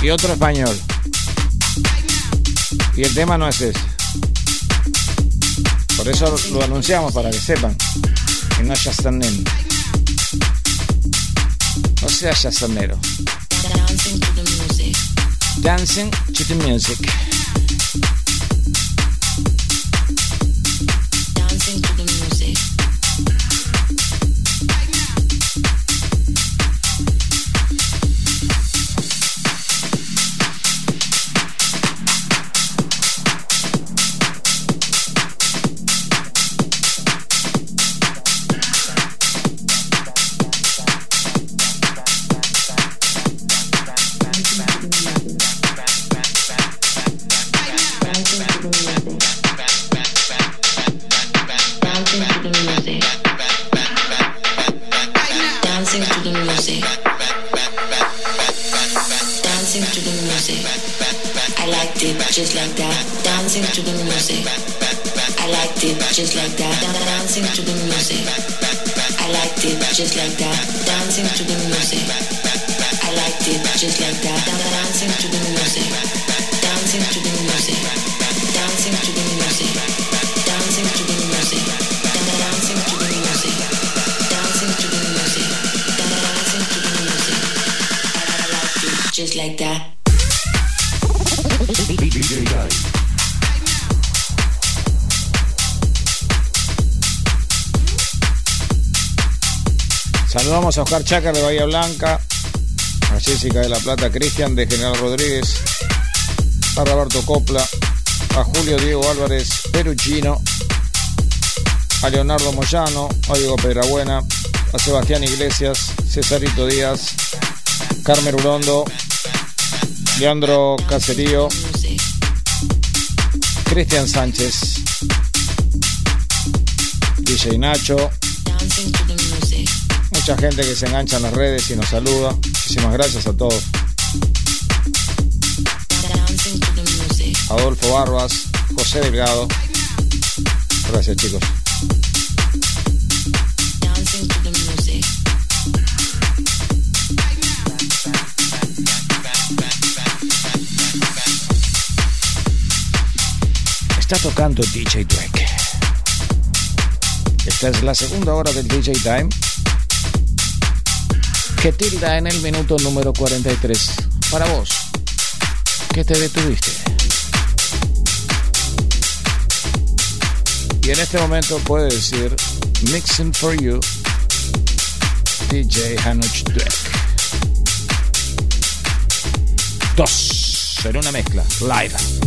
y otro español. Y el tema no es ese. Por eso lo anunciamos para que sepan que no es Shazamero. No sea Shazamero. Dancing to the music. Oscar Chácar de Bahía Blanca, a Jessica de la Plata, Cristian de General Rodríguez, a Roberto Copla, a Julio Diego Álvarez Peruchino, a Leonardo Moyano, a Diego Pedrabuena, a Sebastián Iglesias, Cesarito Díaz, Carmen Urondo, Leandro Caserío, Cristian Sánchez, DJ Nacho, mucha gente que se engancha en las redes y nos saluda. Muchísimas gracias a todos. Adolfo Barbas, José Delgado. Gracias chicos. Está tocando DJ Dweck. Esta es la segunda hora del DJ Time. Que tilda en el minuto número 43. Para vos, que te detuviste. Y en este momento puede decir Mixing for You, DJ Hanuch Dweck. Dos, en una mezcla, live.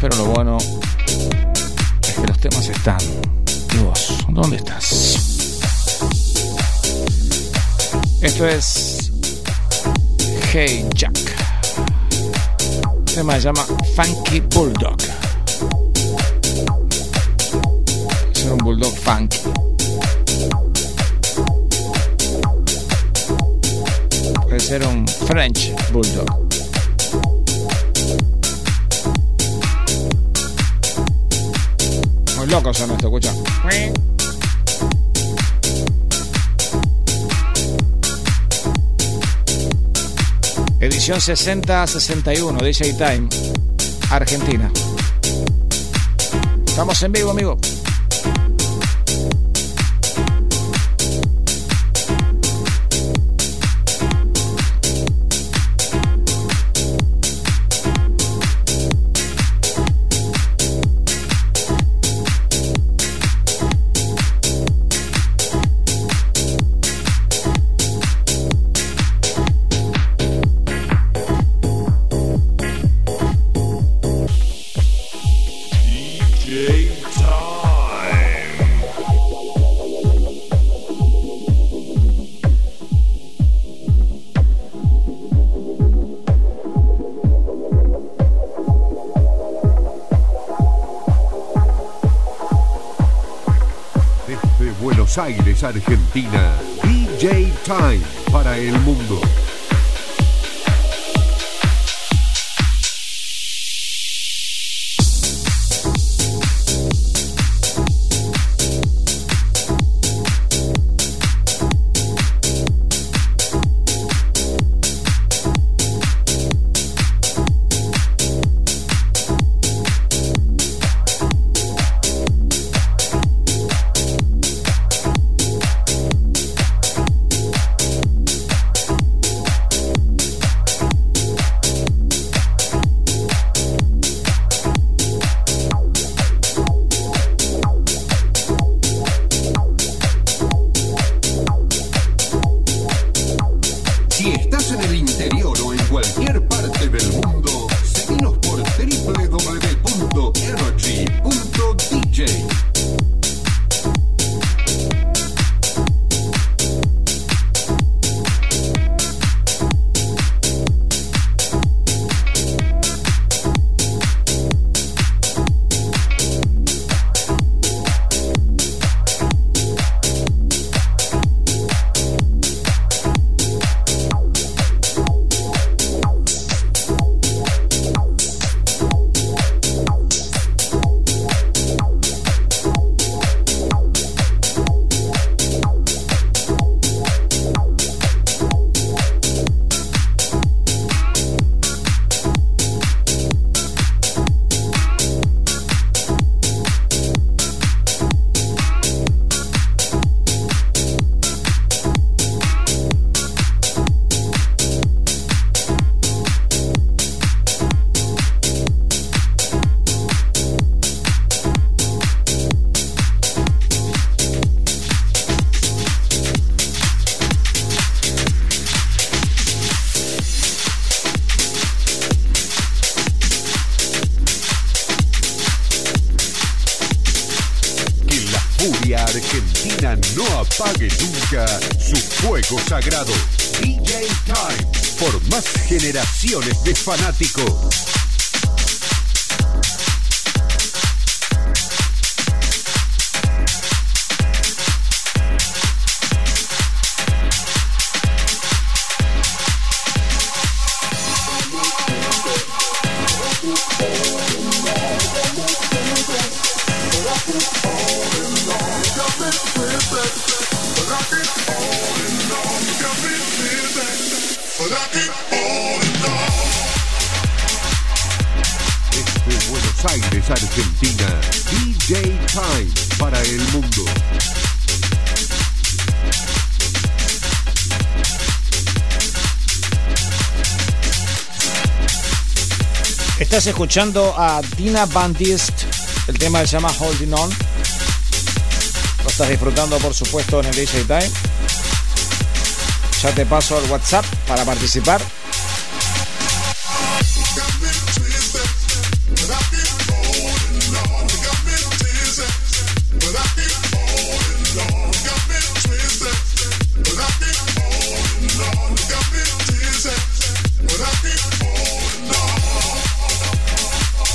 Pero lo bueno es que los temas están. ¿Y vos? ¿Dónde estás? Esto es Hey Jack. El tema se llama Funky Bulldog. Es un bulldog funky. Puede ser un French Bulldog. Locos son esto, escucha. Edición 60-61, DJ Time, Argentina. Estamos en vivo, amigo. Buenos Argentina, DJ Time para el mundo. Sagrado. DJ Time, por más generaciones de fanáticos. Estás escuchando a Dina Van Dist. El tema se llama Holding On. Lo estás disfrutando, por supuesto, en el DJ Time. Ya te paso el WhatsApp para participar.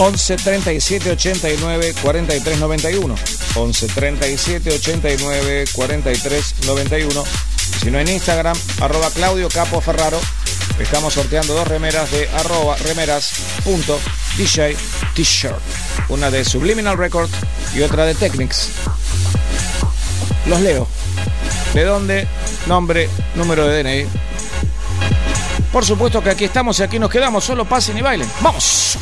11 37 89 43 91. 11 37 89 43 91. Si no en Instagram, arroba Claudio Capo Ferraro. Estamos sorteando dos remeras de arroba remeras.dj t-shirt. Una de Subliminal Records y otra de Technics. Los leo. ¿De dónde? Nombre, número de DNI. Por supuesto que aquí estamos y aquí nos quedamos. Solo pasen y bailen. ¡Vamos!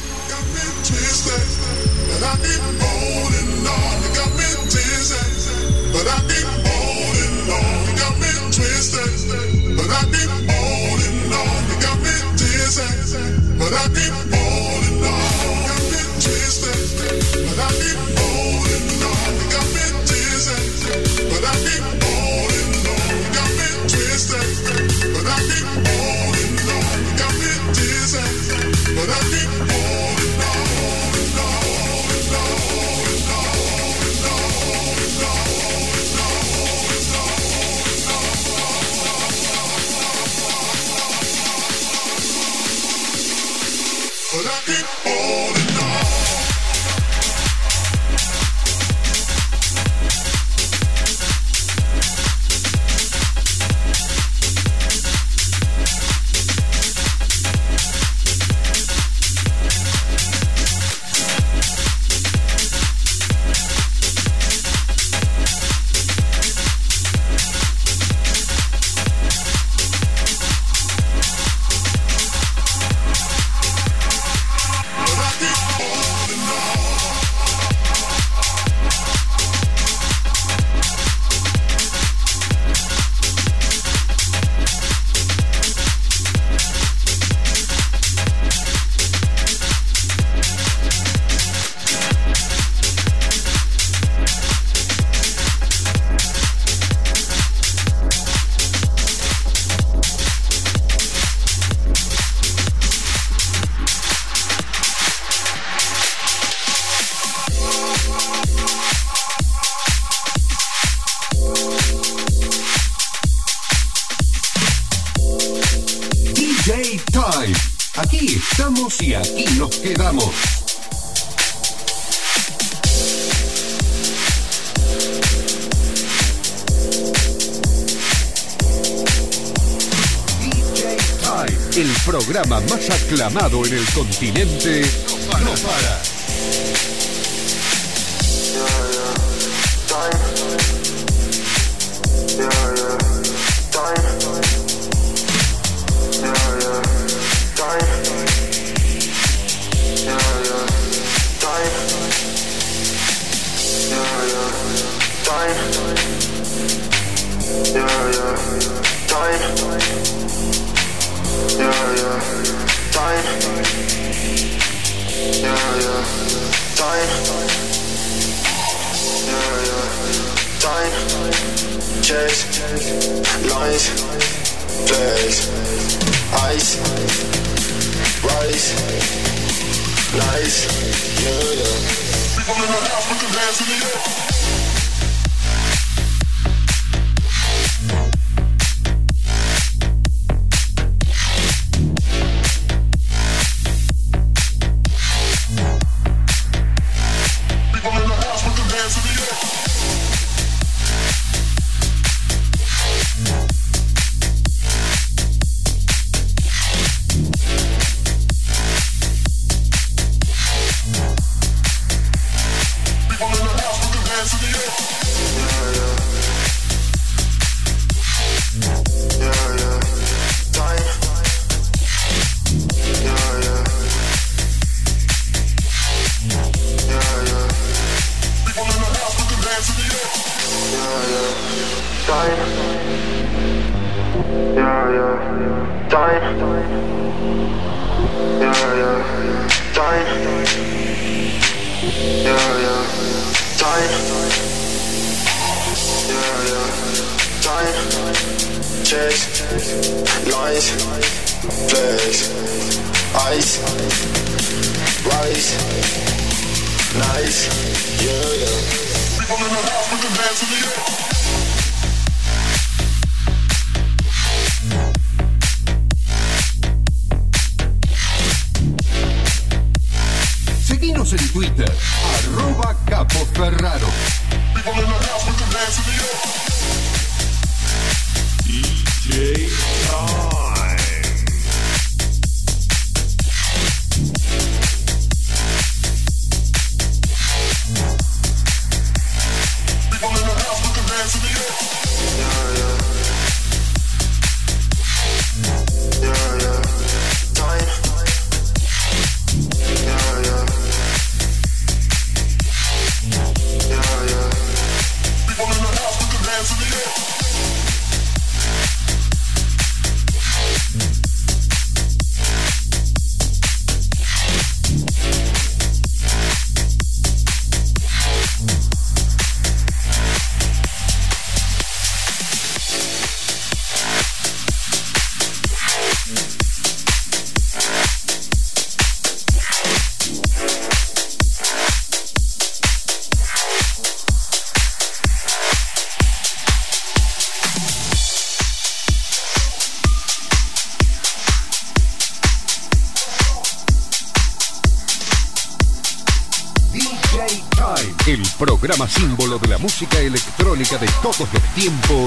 Continente, hands in the air. Todos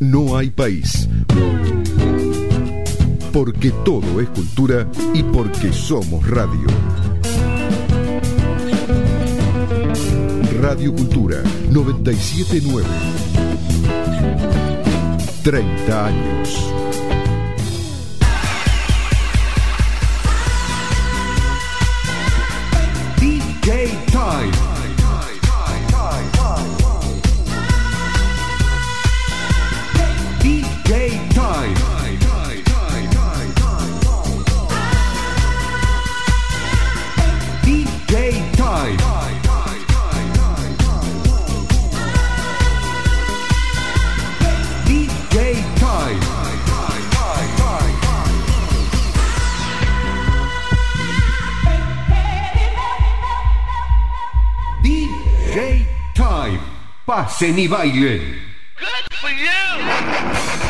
no hay país. Porque todo es cultura y porque somos radio. Radio Cultura 979. 30 años. DJ Time. Pasen y bailen.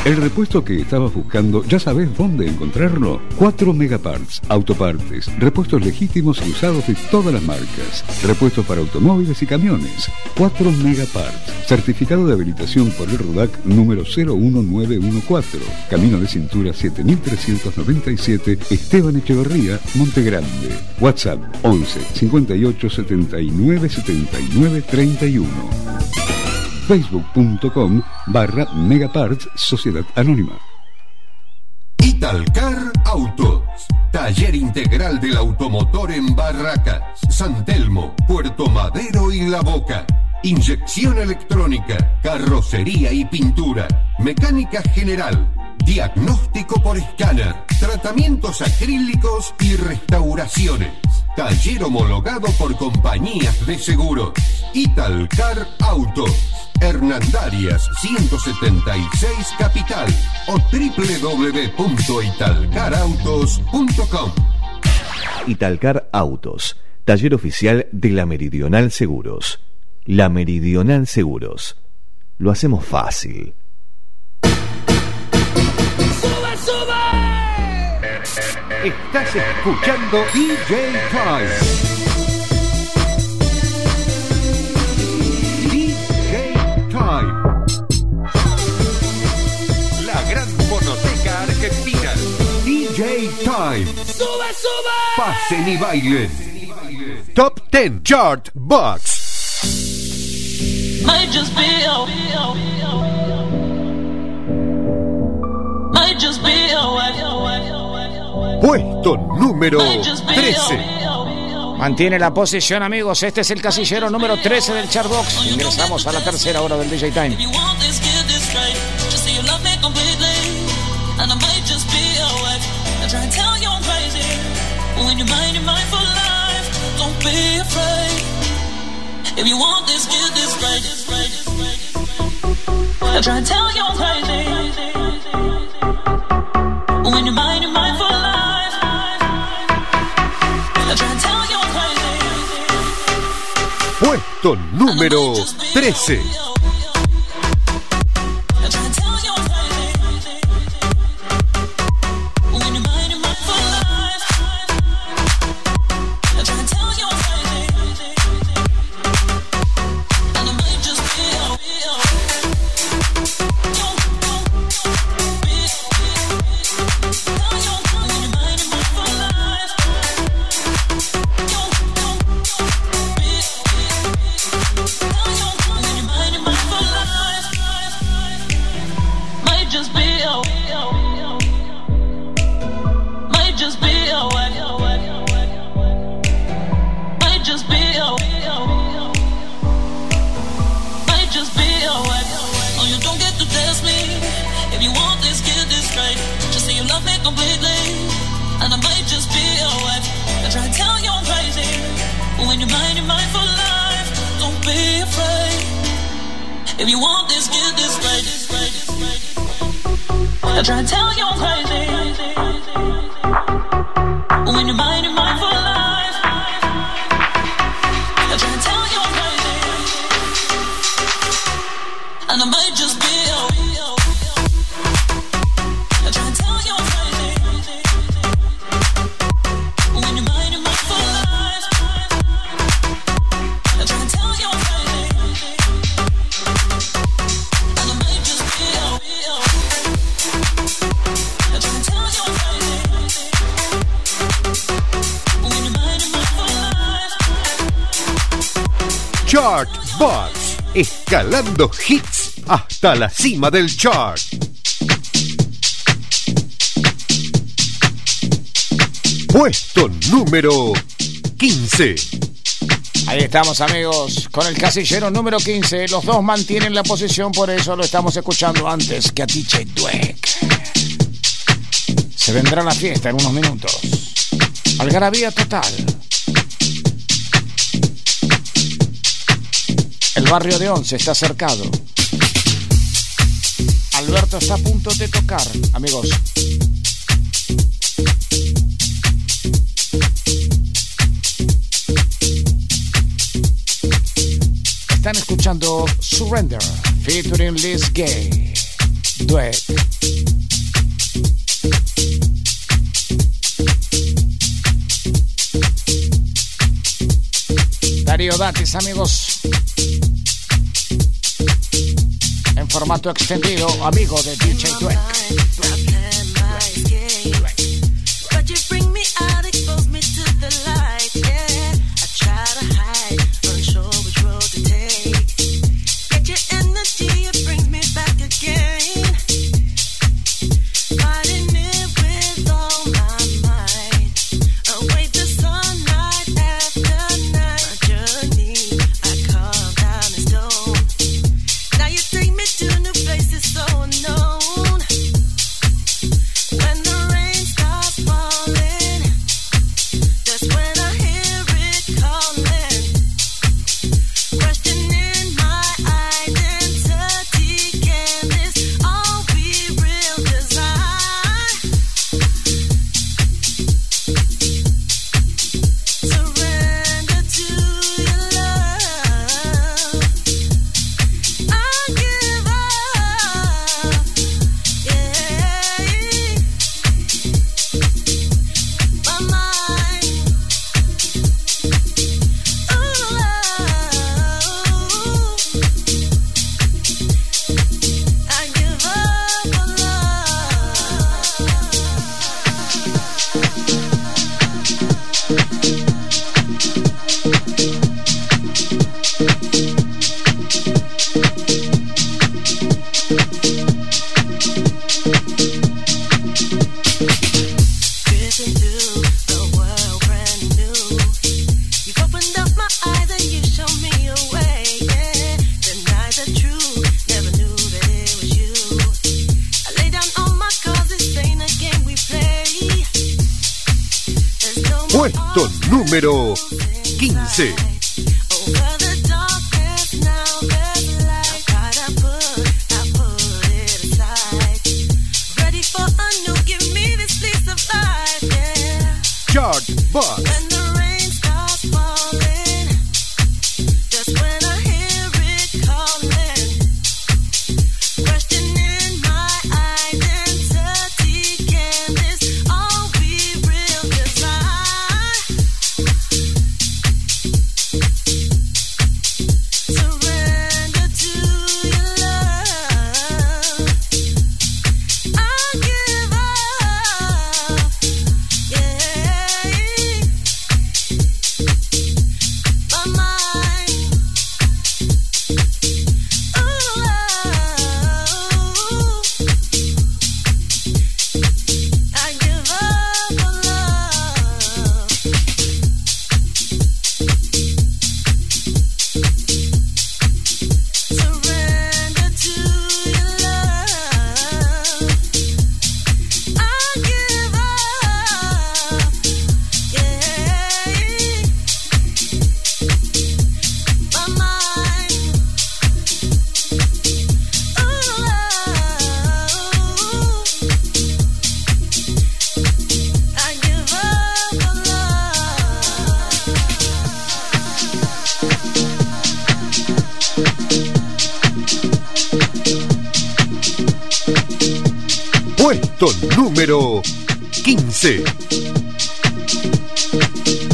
El repuesto que estabas buscando, ¿ya sabes dónde encontrarlo? 4 Megaparts, autopartes, repuestos legítimos y usados de todas las marcas, repuestos para automóviles y camiones. 4 Megaparts, certificado de habilitación por el RUDAC número 01914, Camino de Cintura 7397, Esteban Echeverría, Montegrande. WhatsApp 11 58 79 79 31 facebook.com barra Megaparts Sociedad Anónima. Italcar Autos. Taller integral del automotor en Barracas, San Telmo, Puerto Madero y La Boca. Inyección electrónica, carrocería y pintura, mecánica general, diagnóstico por escáner, tratamientos acrílicos y restauraciones. Taller homologado por compañías de seguros. Italcar Autos. Hernandarias 176 Capital o www.italcarautos.com. Italcar Autos, taller oficial de la Meridional Seguros. La Meridional Seguros. Lo hacemos fácil. Estás escuchando DJ Time. DJ Time. La gran fonoteca argentina. DJ Time. ¡Sube, sube! Pasen y bailen. Top 10 Chart Box. Might just be a, Puesto número might just be 13. a, Mantiene la posición, amigos. Este es el casillero número 13 del Chartbox. Ingresamos a la tercera hora del DJ Time. Puesto número 13. When you're mine, you're mine for life. Don't be afraid. If you want this, get this straight. I try to tell you I'm crazy. But when you're mine, escalando hits hasta la cima del chart. Puesto número 15. Ahí estamos amigos, con el casillero número 15. Los dos mantienen la posición, por eso lo estamos escuchando antes que a DJ Dweck. Se vendrá la fiesta en unos minutos. Algarabía total. El barrio de Once está cercado. Alberto está a punto de tocar, amigos. Están escuchando Surrender, featuring Liz Gay. Duet. Darío Datis, amigos. formato extendido, amigo de DJ Dweck. puesto número 15.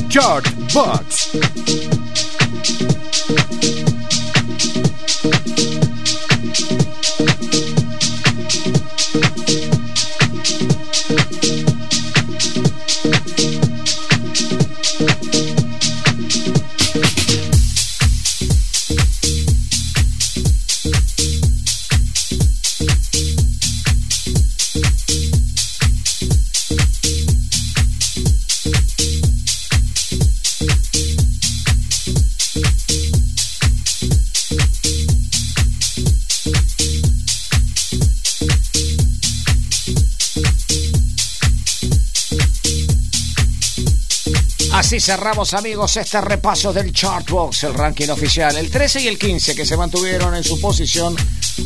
Chartbox. Así cerramos amigos este repaso del Chartbox, el ranking oficial. El 13 y el 15 que se mantuvieron en su posición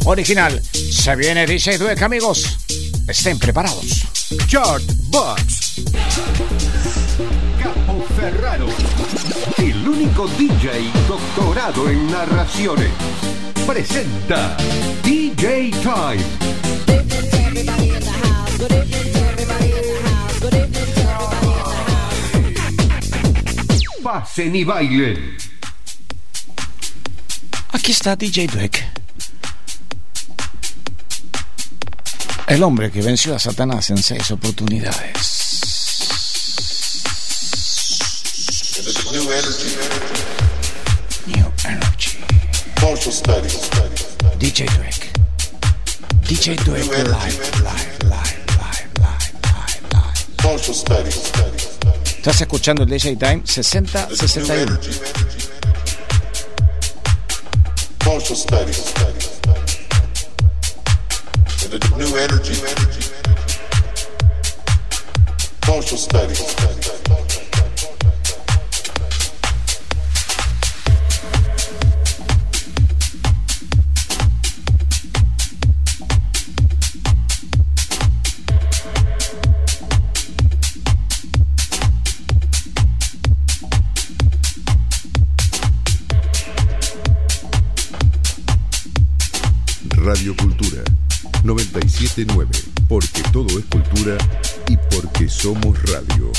original. Se viene DJ Dweck amigos. Estén preparados. Chartbox. Capo Ferraro. El único DJ doctorado en narraciones. Presenta DJ Time. Pasen. Aquí está DJ Dweck. El hombre que venció a Satanás en seis oportunidades. New energy. DJ Dweck. DJ Dweck live, live, live. Estás escuchando el DJ Time 6061. Social studies. The new energy. Social studies. 979, porque todo es cultura y porque somos radio.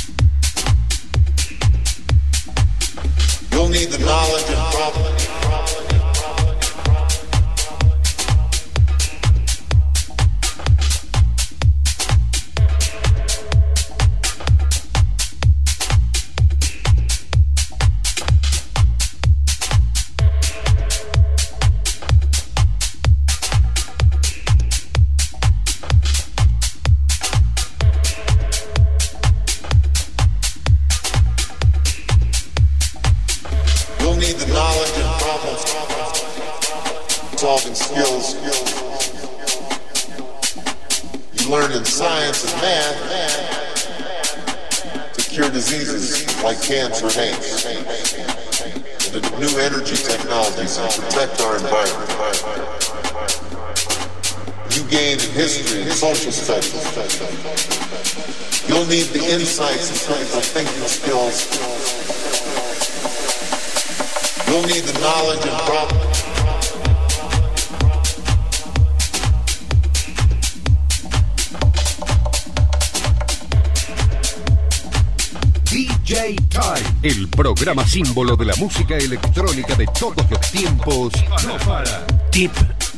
Programa símbolo de la música electrónica de todos los tiempos. No para. Deep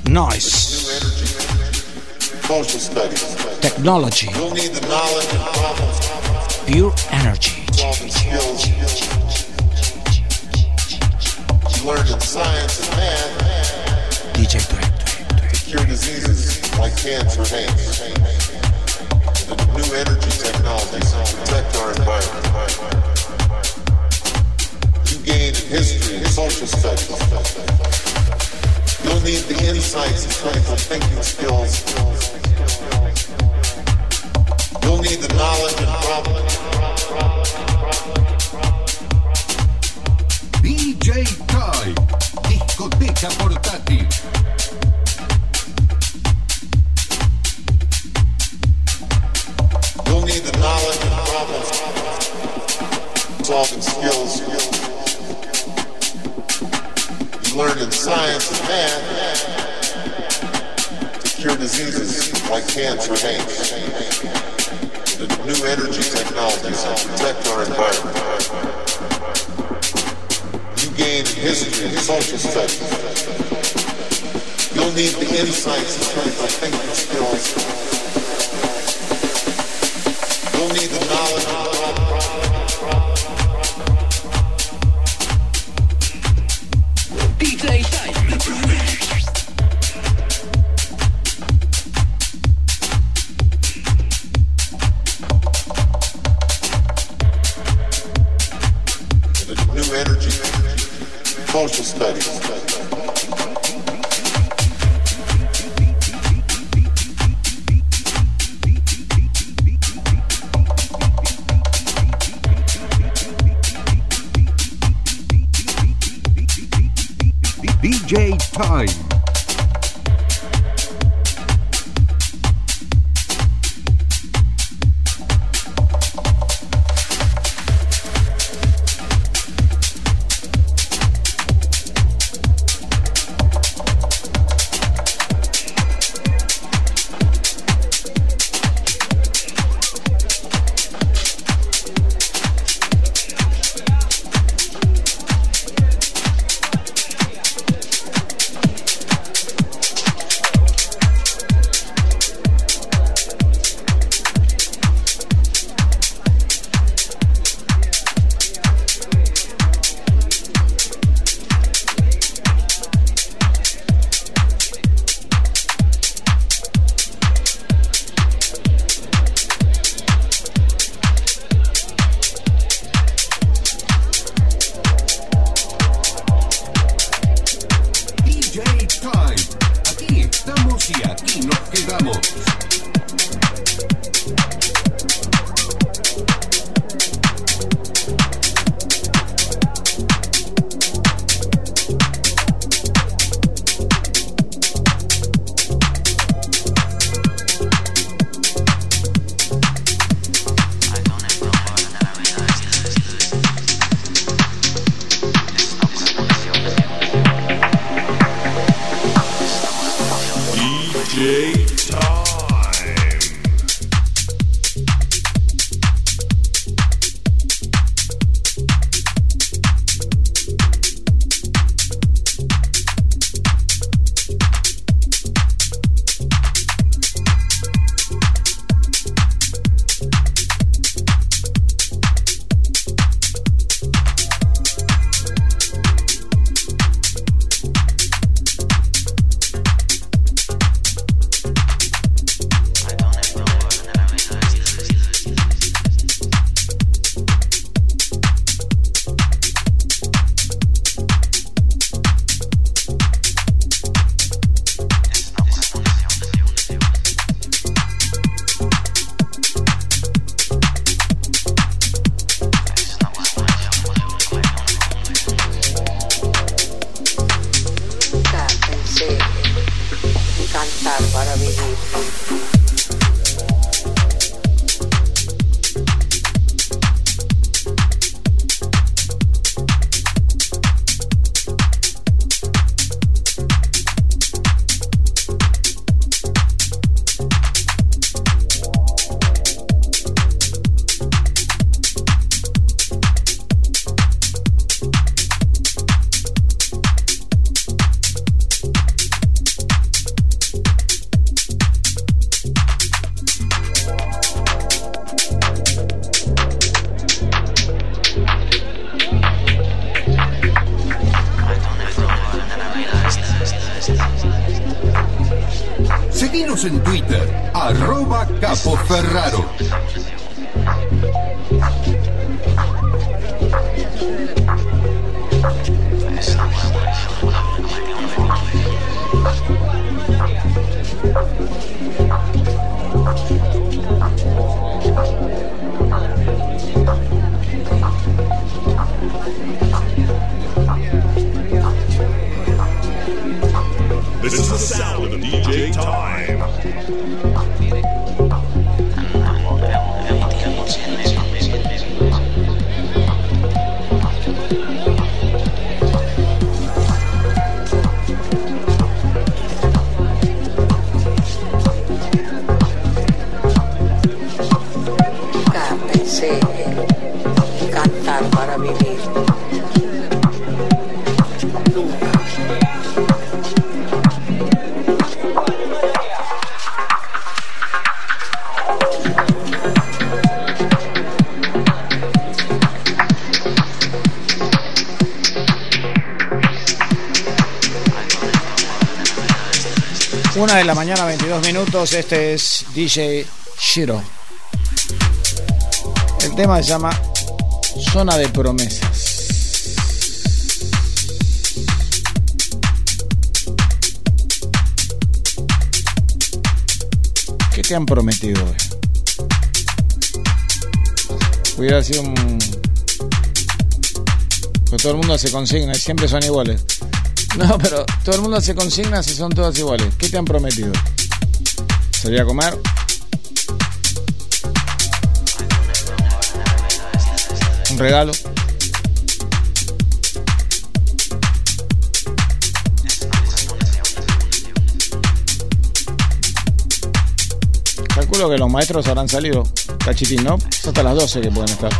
Noise. Technology Pure Energy DJ Dweck to cure diseases like cancer the new energy technologies protect our environment. History and social studies. You'll need the insights and critical thinking skills. 22 minutos. Este es DJ Shiro. El tema se llama Zona de Promesas. ¿Qué te han prometido hoy? Hubiera sido un. Pues todo el mundo se consigna y siempre son iguales. No, pero todo el mundo hace consignas y son todas iguales. ¿Qué te han prometido? ¿Salir a comer? ¿Un regalo? Calculo que los maestros habrán salido cachitín, ¿no? Es hasta las 12 que pueden estar.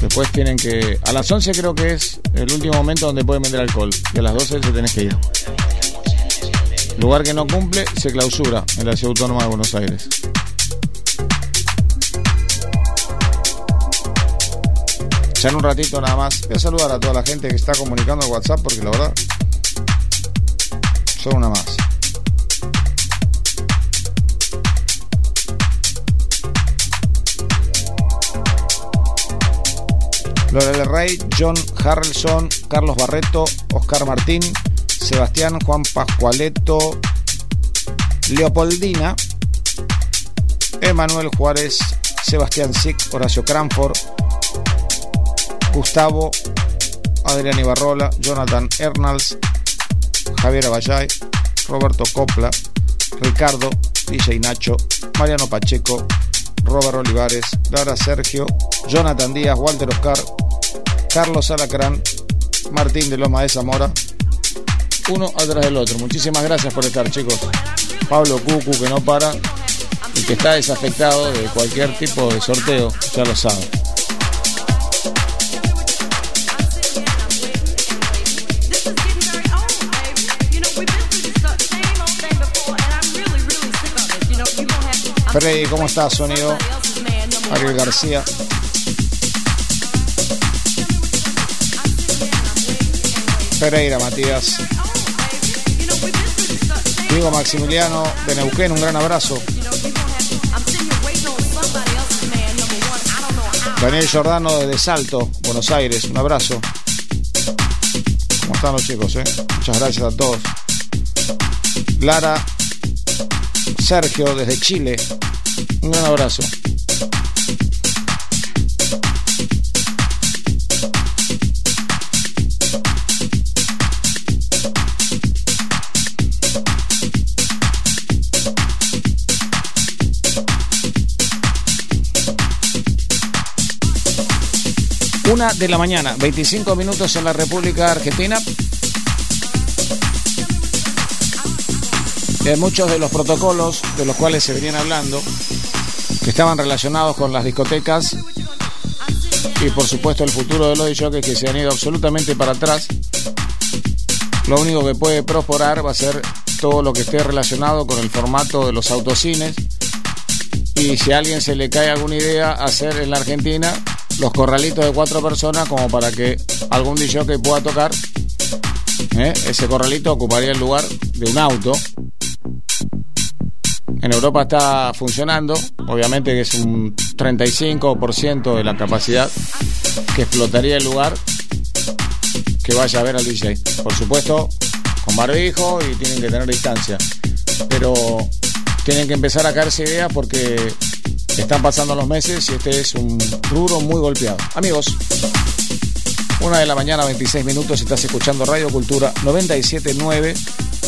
Después tienen que. A las 11 creo que es el último momento donde pueden vender alcohol. Y a las 12 se tenés que ir. Lugar que no cumple se clausura en la Ciudad Autónoma de Buenos Aires. Ya en un ratito nada más. Voy a saludar a toda la gente que está comunicando en WhatsApp porque la verdad. Son una más. Lore del Rey, John Harrelson, Carlos Barreto, Oscar Martín, Sebastián Juan Pascualeto, Leopoldina, Emanuel Juárez, Sebastián Sick, Horacio Cranford, Gustavo, Adrián Ibarrola, Jonathan Ernals, Javier Abayay, Roberto Copla, Ricardo, DJ Nacho, Mariano Pacheco, Robert Olivares, Lara Sergio, Jonathan Díaz, Walter Oscar, Carlos Alacrán, Martín de Loma de Zamora, uno atrás del otro. Muchísimas gracias por estar, chicos. Pablo Cucu, que no para y que está desafectado de cualquier tipo de sorteo, ya lo sabe. Freddy, ¿cómo estás, sonido? Ariel García. Pereira, Matías. Diego Maximiliano de Neuquén, un gran abrazo. Daniel Giordano desde Salto, Buenos Aires, un abrazo. ¿Cómo están los chicos? eh? Muchas gracias a todos. Lara Sergio desde Chile, un gran abrazo. De la mañana, 25 minutos en la República Argentina. Eh, muchos de los protocolos de los cuales se venían hablando, que estaban relacionados con las discotecas y por supuesto el futuro de los jockeys que se han ido absolutamente para atrás, lo único que puede prosperar va a ser todo lo que esté relacionado con el formato de los autocines y si a alguien se le cae alguna idea hacer en la Argentina los corralitos de cuatro personas como para que algún DJ pueda tocar. ¿eh? Ese corralito ocuparía el lugar de un auto. En Europa está funcionando, obviamente que es un 35% de la capacidad que explotaría el lugar que vaya a ver al DJ. Por supuesto, con barbijo y tienen que tener distancia. Pero tienen que empezar a caerse ideas porque están pasando los meses y este es un rubro muy golpeado. Amigos, una de la mañana, 26 minutos, estás escuchando Radio Cultura 979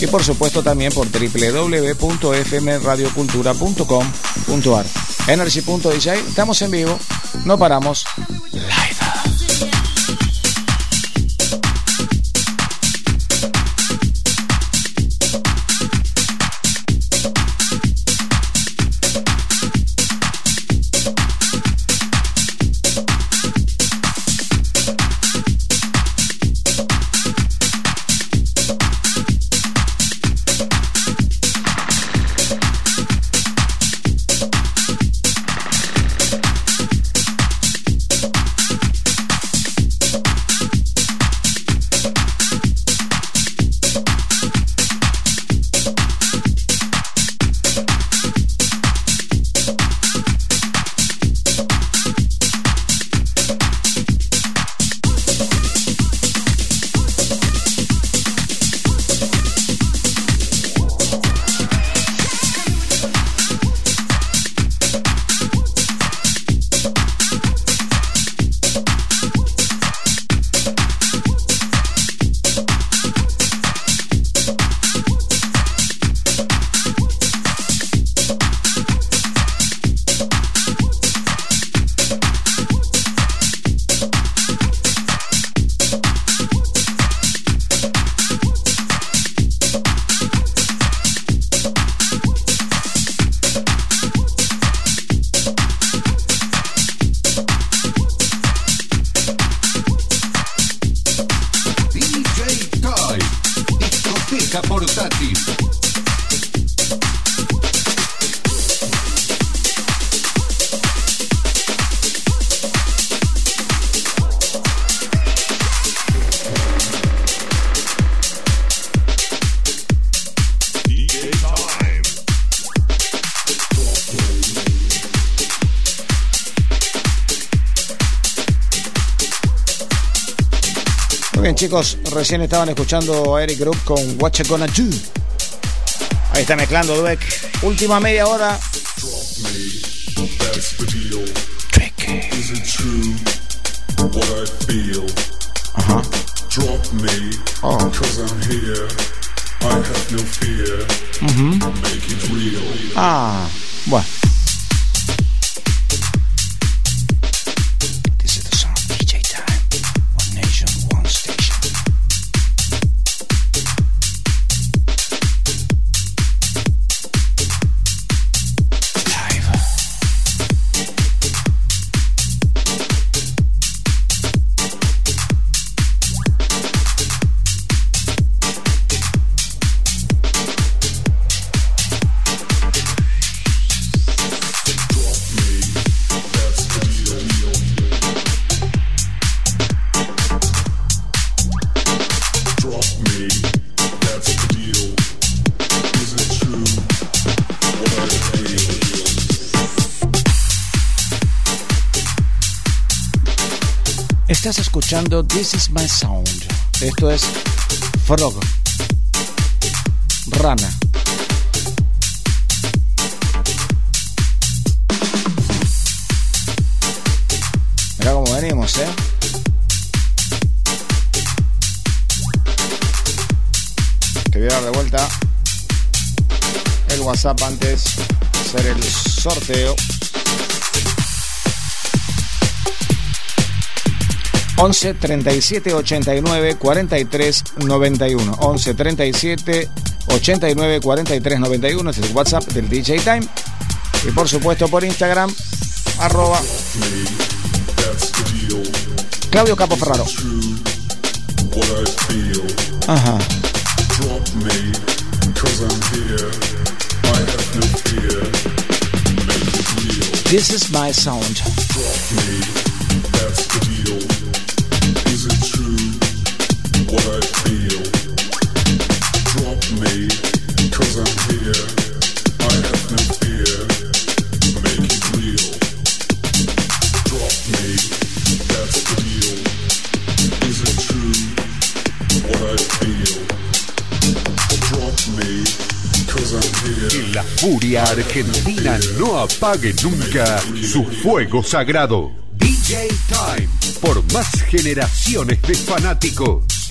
y por supuesto también por www.fmradiocultura.com.ar. Energy.dj, estamos en vivo, no paramos. chicos, recién estaban escuchando a Eric Group con What You Gonna Do. Ahí está mezclando Dweck. Última media hora. Drop me, oh. This Is My Sound. Esto es Frog 11 37 89 43 91. 11 37 89 43 91 es el WhatsApp del DJ Time. Y por supuesto por Instagram, arroba Claudio Capoferraro. Ajá. This is my sound. Argentina no apague nunca su fuego sagrado. DJ Time por más generaciones de fanáticos.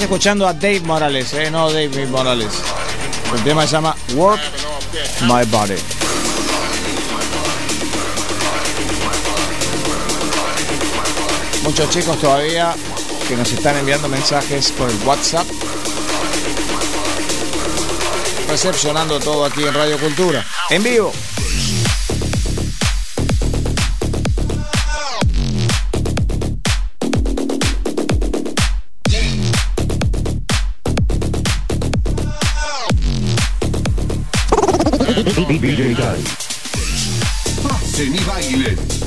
Escuchando a Dave Morales, eh, no Dave Morales. El tema se llama Work My Body. Muchos chicos todavía que nos están enviando mensajes por el WhatsApp. Recepcionando todo aquí en Radio Cultura. En vivo. DJ Time. Pasen y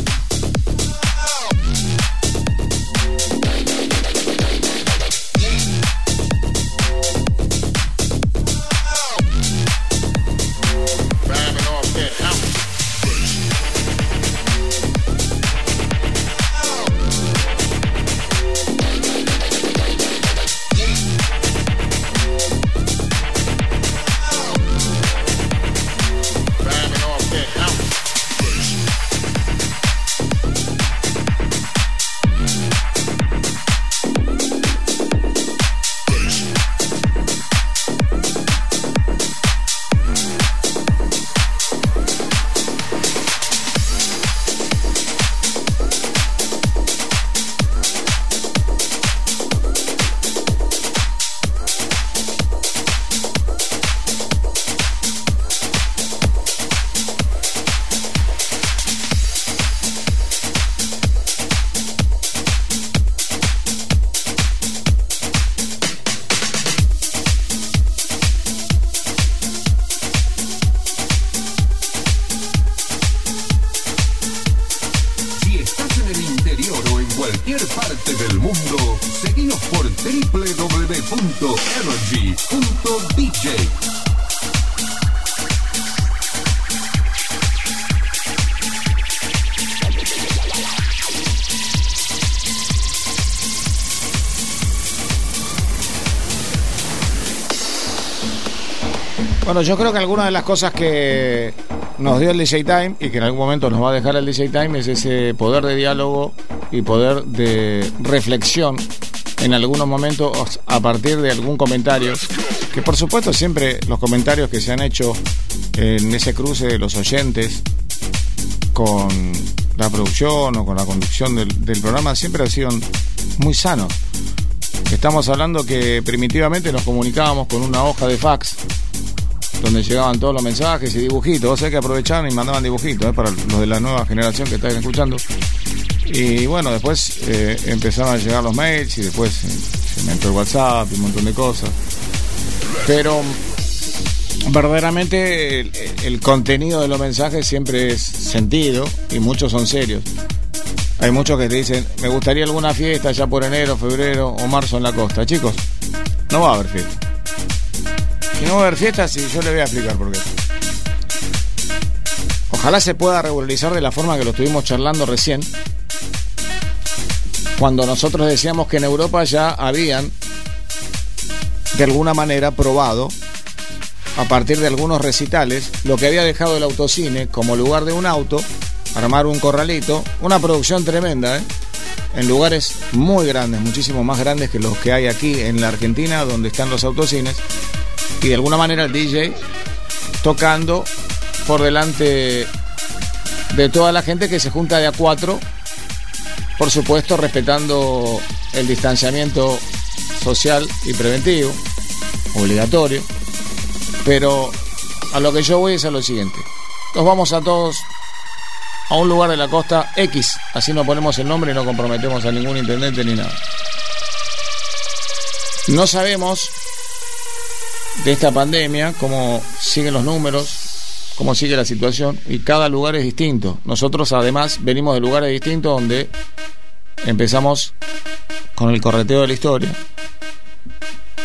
Yo creo que alguna de las cosas que nos dio el DJ Time y que en algún momento nos va a dejar el DJ Time es ese poder de diálogo y poder de reflexión en algunos momentos a partir de algún comentario. Que por supuesto siempre los comentarios que se han hecho en ese cruce de los oyentes con la producción o con la conducción del, del programa siempre han sido muy sanos. Estamos hablando que primitivamente nos comunicábamos con una hoja de fax donde llegaban todos los mensajes y dibujitos. O sea que aprovechaban y mandaban dibujitos ¿eh? para los de la nueva generación que están escuchando. Y bueno, después eh, empezaron a llegar los mails y después eh, se inventó el WhatsApp y un montón de cosas. Pero verdaderamente el, el contenido de los mensajes siempre es sentido y muchos son serios. Hay muchos que te dicen, me gustaría alguna fiesta ya por enero, febrero o marzo en la costa. Chicos, no va a haber fiesta. Y no va a haber fiestas y yo le voy a explicar por qué. Ojalá se pueda regularizar de la forma que lo estuvimos charlando recién. Cuando nosotros decíamos que en Europa ya habían, de alguna manera, probado, a partir de algunos recitales, lo que había dejado el autocine como lugar de un auto, armar un corralito, una producción tremenda, ¿eh? en lugares muy grandes, muchísimo más grandes que los que hay aquí en la Argentina, donde están los autocines y de alguna manera el DJ tocando por delante de toda la gente que se junta de a cuatro, por supuesto respetando el distanciamiento social y preventivo, obligatorio, pero a lo que yo voy es a lo siguiente, nos vamos a todos a un lugar de la costa X, así no ponemos el nombre y no comprometemos a ningún intendente ni nada. No sabemos de esta pandemia, cómo siguen los números, cómo sigue la situación, y cada lugar es distinto. Nosotros además venimos de lugares distintos donde empezamos con el correteo de la historia,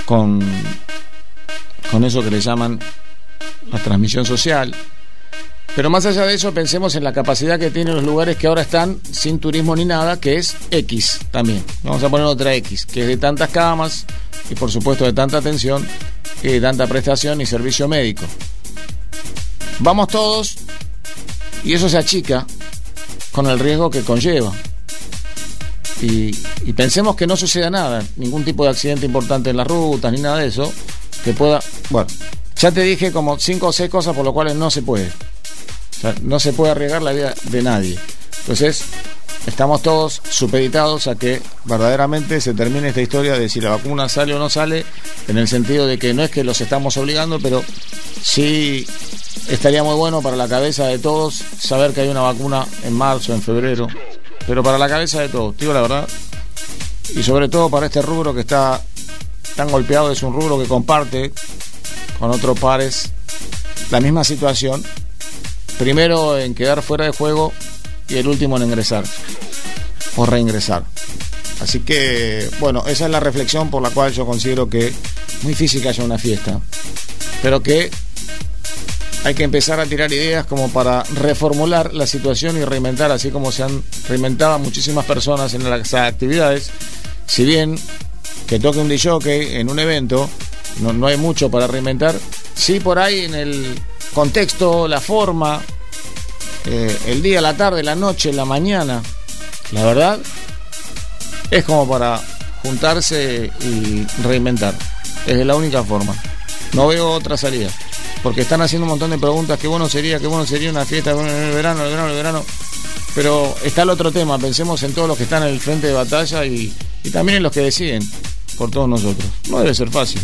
con, con eso que le llaman la transmisión social. Pero más allá de eso, pensemos en la capacidad que tienen los lugares que ahora están sin turismo ni nada, que es X también. Vamos a poner otra X, que es de tantas camas y por supuesto de tanta atención y de tanta prestación y servicio médico. Vamos todos y eso se achica con el riesgo que conlleva. y, pensemos que no suceda nada, ningún tipo de accidente importante en las rutas, ni nada de eso, que pueda... Bueno, ya te dije como cinco o seis cosas por lo cuales no se puede. No se puede arriesgar la vida de nadie. Entonces, estamos todos supeditados a que verdaderamente se termine esta historia de si la vacuna sale o no sale, en el sentido de que no es que los estamos obligando, pero sí estaría muy bueno para la cabeza de todos saber que hay una vacuna en marzo, en febrero, pero para la cabeza de todos, digo la verdad, y sobre todo para este rubro que está tan golpeado, es un rubro que comparte con otros pares la misma situación, primero en quedar fuera de juego y el último en ingresar o reingresar. Así que, bueno, esa es la reflexión por la cual yo considero que muy difícil que haya una fiesta, pero que hay que empezar a tirar ideas como para reformular la situación y reinventar, así como se han reinventado muchísimas personas en las actividades. Si bien que toque un DJ en un evento, no, no hay mucho para reinventar, sí por ahí en el contexto, la forma, eh, el día, la tarde, la noche, la mañana, la verdad, es como para juntarse y reinventar. Es la única forma. No veo otra salida. Porque están haciendo un montón de preguntas. Qué bueno sería, qué bueno sería una fiesta en el verano, el verano, el verano. Pero está el otro tema. Pensemos en todos los que están en el frente de batalla y, también en los que deciden por todos nosotros. No debe ser fácil.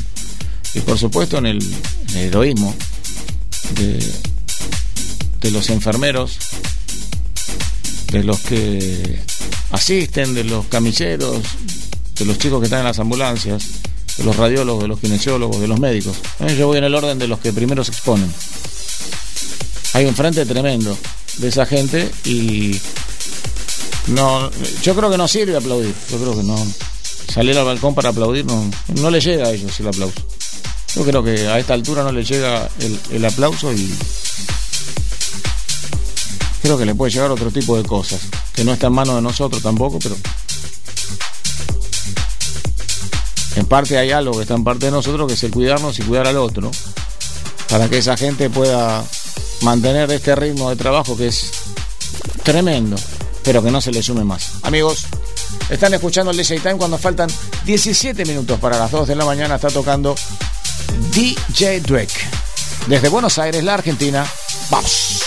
Y por supuesto en el, en el heroísmo de, de los enfermeros, de los que asisten, de los camilleros, de los chicos que están en las ambulancias, de los radiólogos, de los kinesiólogos, de los médicos. Eh, Yo voy en el orden de los que primero se exponen. Hay un frente tremendo de esa gente y no, yo creo que no sirve aplaudir. Yo creo que no salir al balcón para aplaudir no, no le llega a ellos el aplauso. Yo creo que a esta altura no le llega el, aplauso y creo que le puede llegar otro tipo de cosas, que no está en manos de nosotros tampoco, pero en parte hay algo que está en parte de nosotros, que es el cuidarnos y cuidar al otro, para que esa gente pueda mantener este ritmo de trabajo que es tremendo, pero que no se le sume más. Amigos, están escuchando el DJ Time cuando faltan 17 minutos para las 2 de la mañana, está tocando DJ Drake. Desde Buenos Aires, la Argentina, vamos.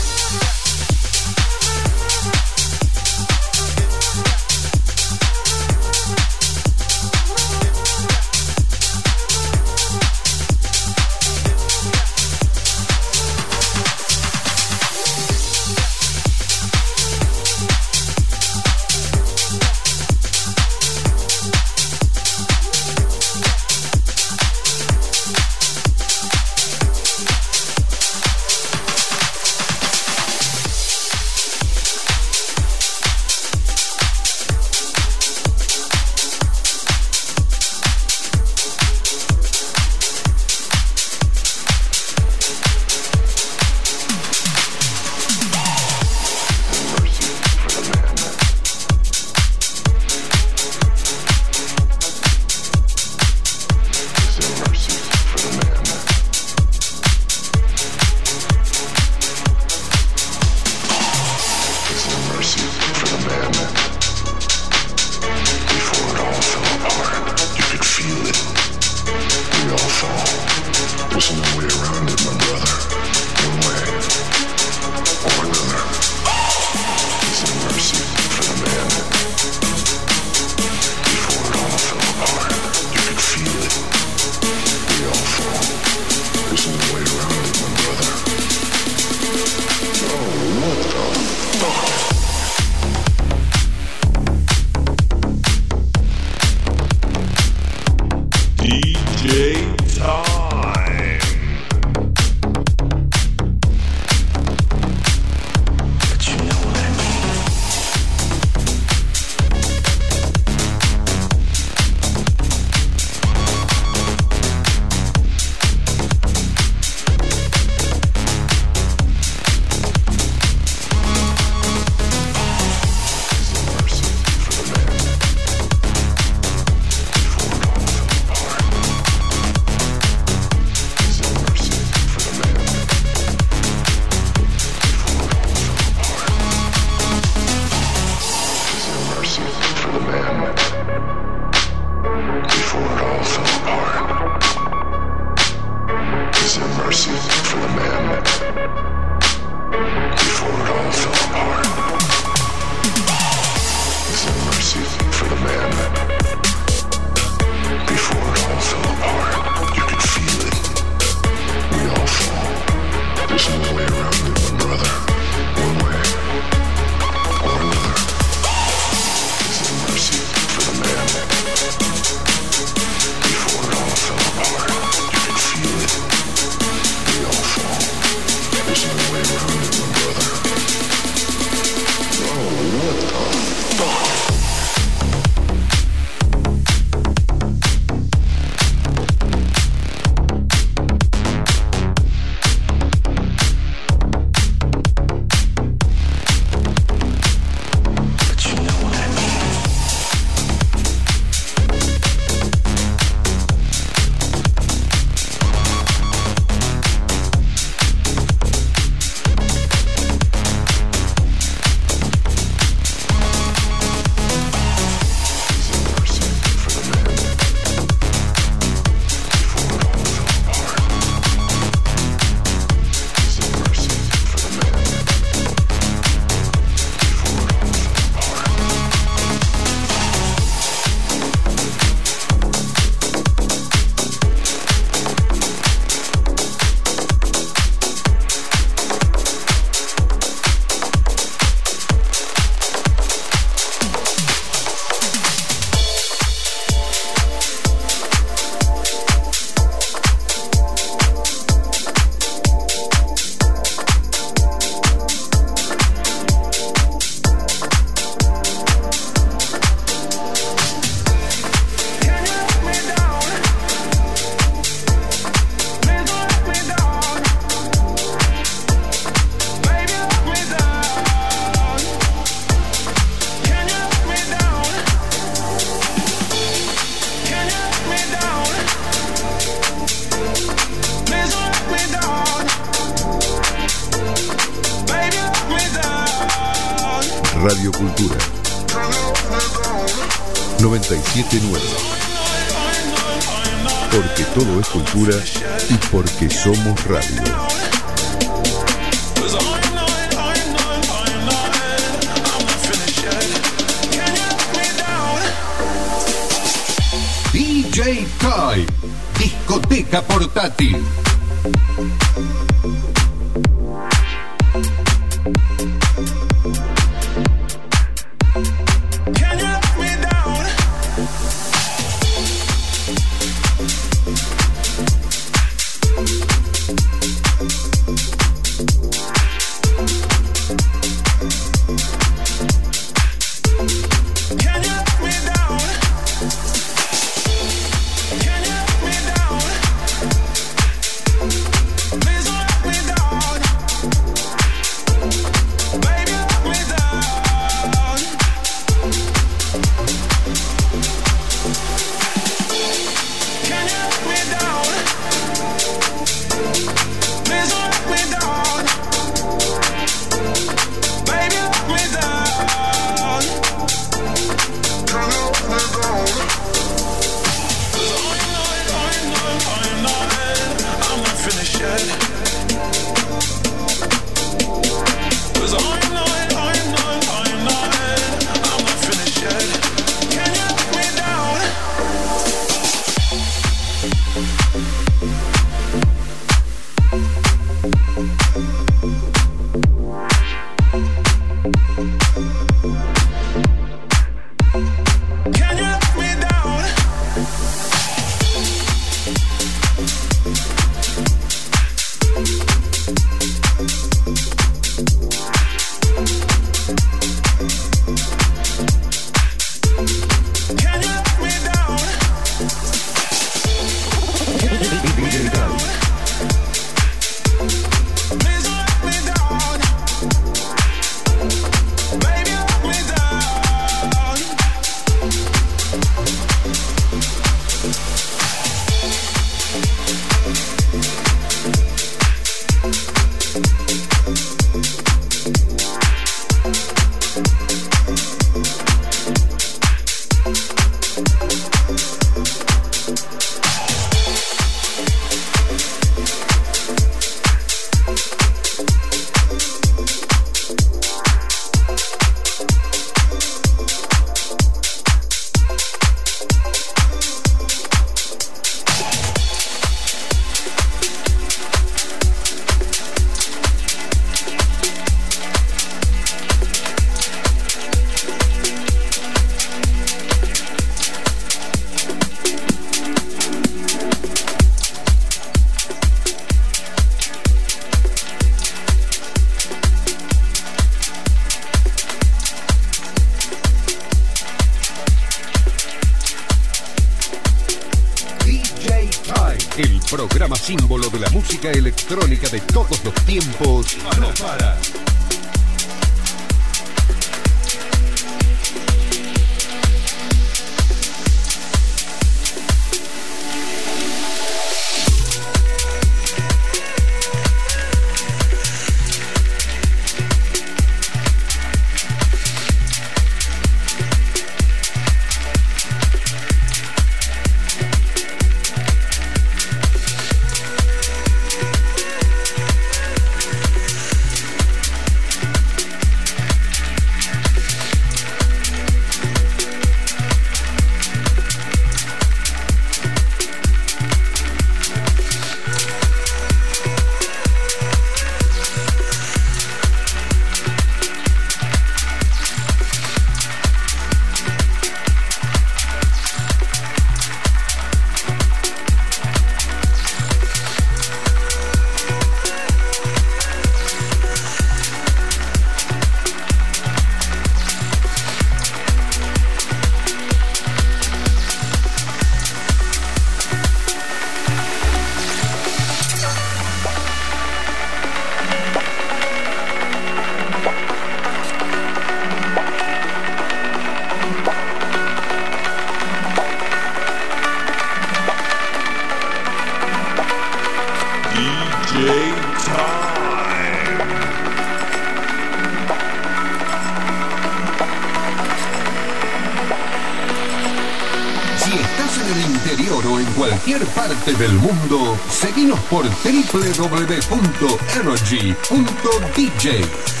Por www.energy.dj.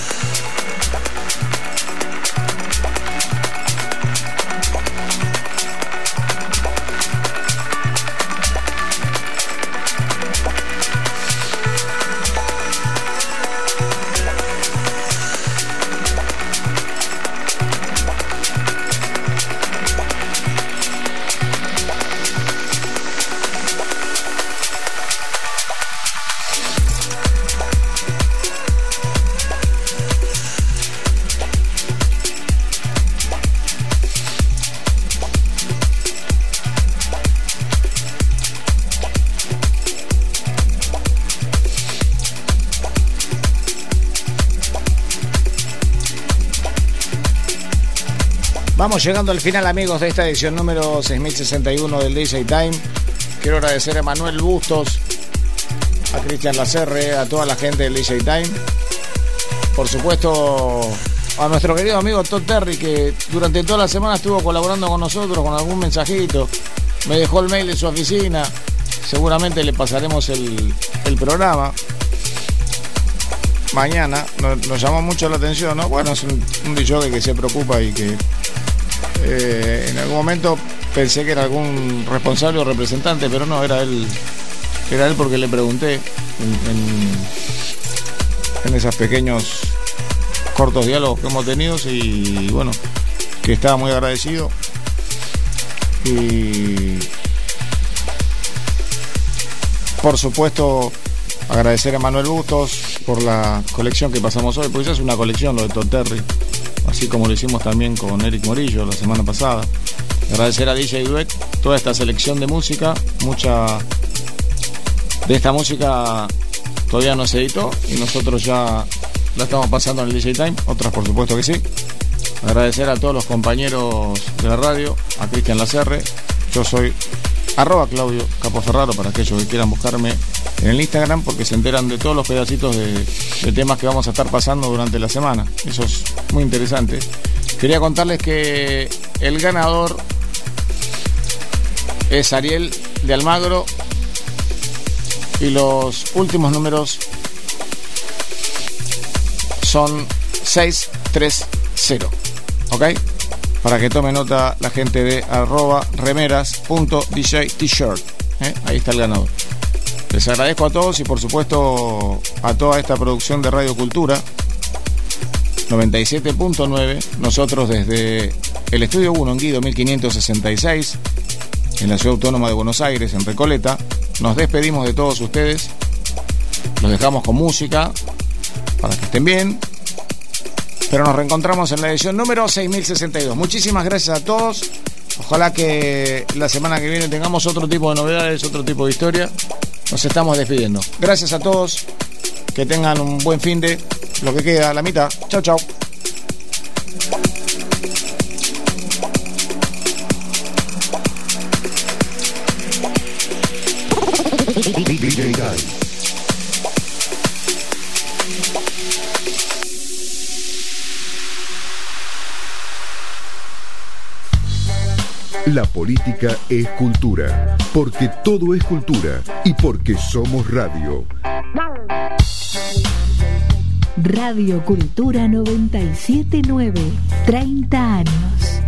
Llegando al final, amigos, de esta edición número 6061 del DJ Time. Quiero agradecer a Manuel Bustos, a Cristian Lacerre, a toda la gente del DJ Time. Por supuesto, a nuestro querido amigo Todd Terry, que durante toda la semana estuvo colaborando con nosotros con algún mensajito. Me dejó el mail de su oficina. Seguramente le pasaremos el, programa. Mañana nos, nos llamó mucho la atención, ¿no? Bueno, es un, un DJ que se preocupa y que eh, en algún momento pensé que era algún responsable o representante, pero no, era él. Era él porque le pregunté en, en, esos pequeños cortos diálogos que hemos tenido y bueno, que estaba muy agradecido. Y Por supuesto, agradecer a Manuel Bustos por la colección que pasamos hoy, porque ya es una colección lo de Todd así como lo hicimos también con Eric Morillo la semana pasada. Agradecer a DJ Duet toda esta selección de música, mucha de esta música todavía no se editó y nosotros ya la estamos pasando en el DJ Time, otras por supuesto que sí. Agradecer a todos los compañeros de la radio, a Cristian Lacerre, yo soy arroba Claudio Capoferraro para aquellos que quieran buscarme en el Instagram porque se enteran de todos los pedacitos de, de temas que vamos a estar pasando durante la semana. Eso es muy interesante. Quería contarles que el ganador es Ariel de Almagro y los últimos números son 630. ¿Ok? Para que tome nota la gente de arroba remeras.dj t-shirt. ¿eh? Ahí está el ganador. Les agradezco a todos y por supuesto a toda esta producción de Radio Cultura 97.9. Nosotros desde el Estudio 1 en Guido 1566, en la Ciudad Autónoma de Buenos Aires, en Recoleta, nos despedimos de todos ustedes. Los dejamos con música para que estén bien. Pero nos reencontramos en la edición número 6062. Muchísimas gracias a todos. Ojalá que la semana que viene tengamos otro tipo de novedades, otro tipo de historia. Nos estamos despidiendo. Gracias a todos. Que tengan un buen fin de lo que queda la mitad. Chao, chao. La política es cultura, porque todo es cultura y porque somos radio. Radio Cultura 979, 30 años.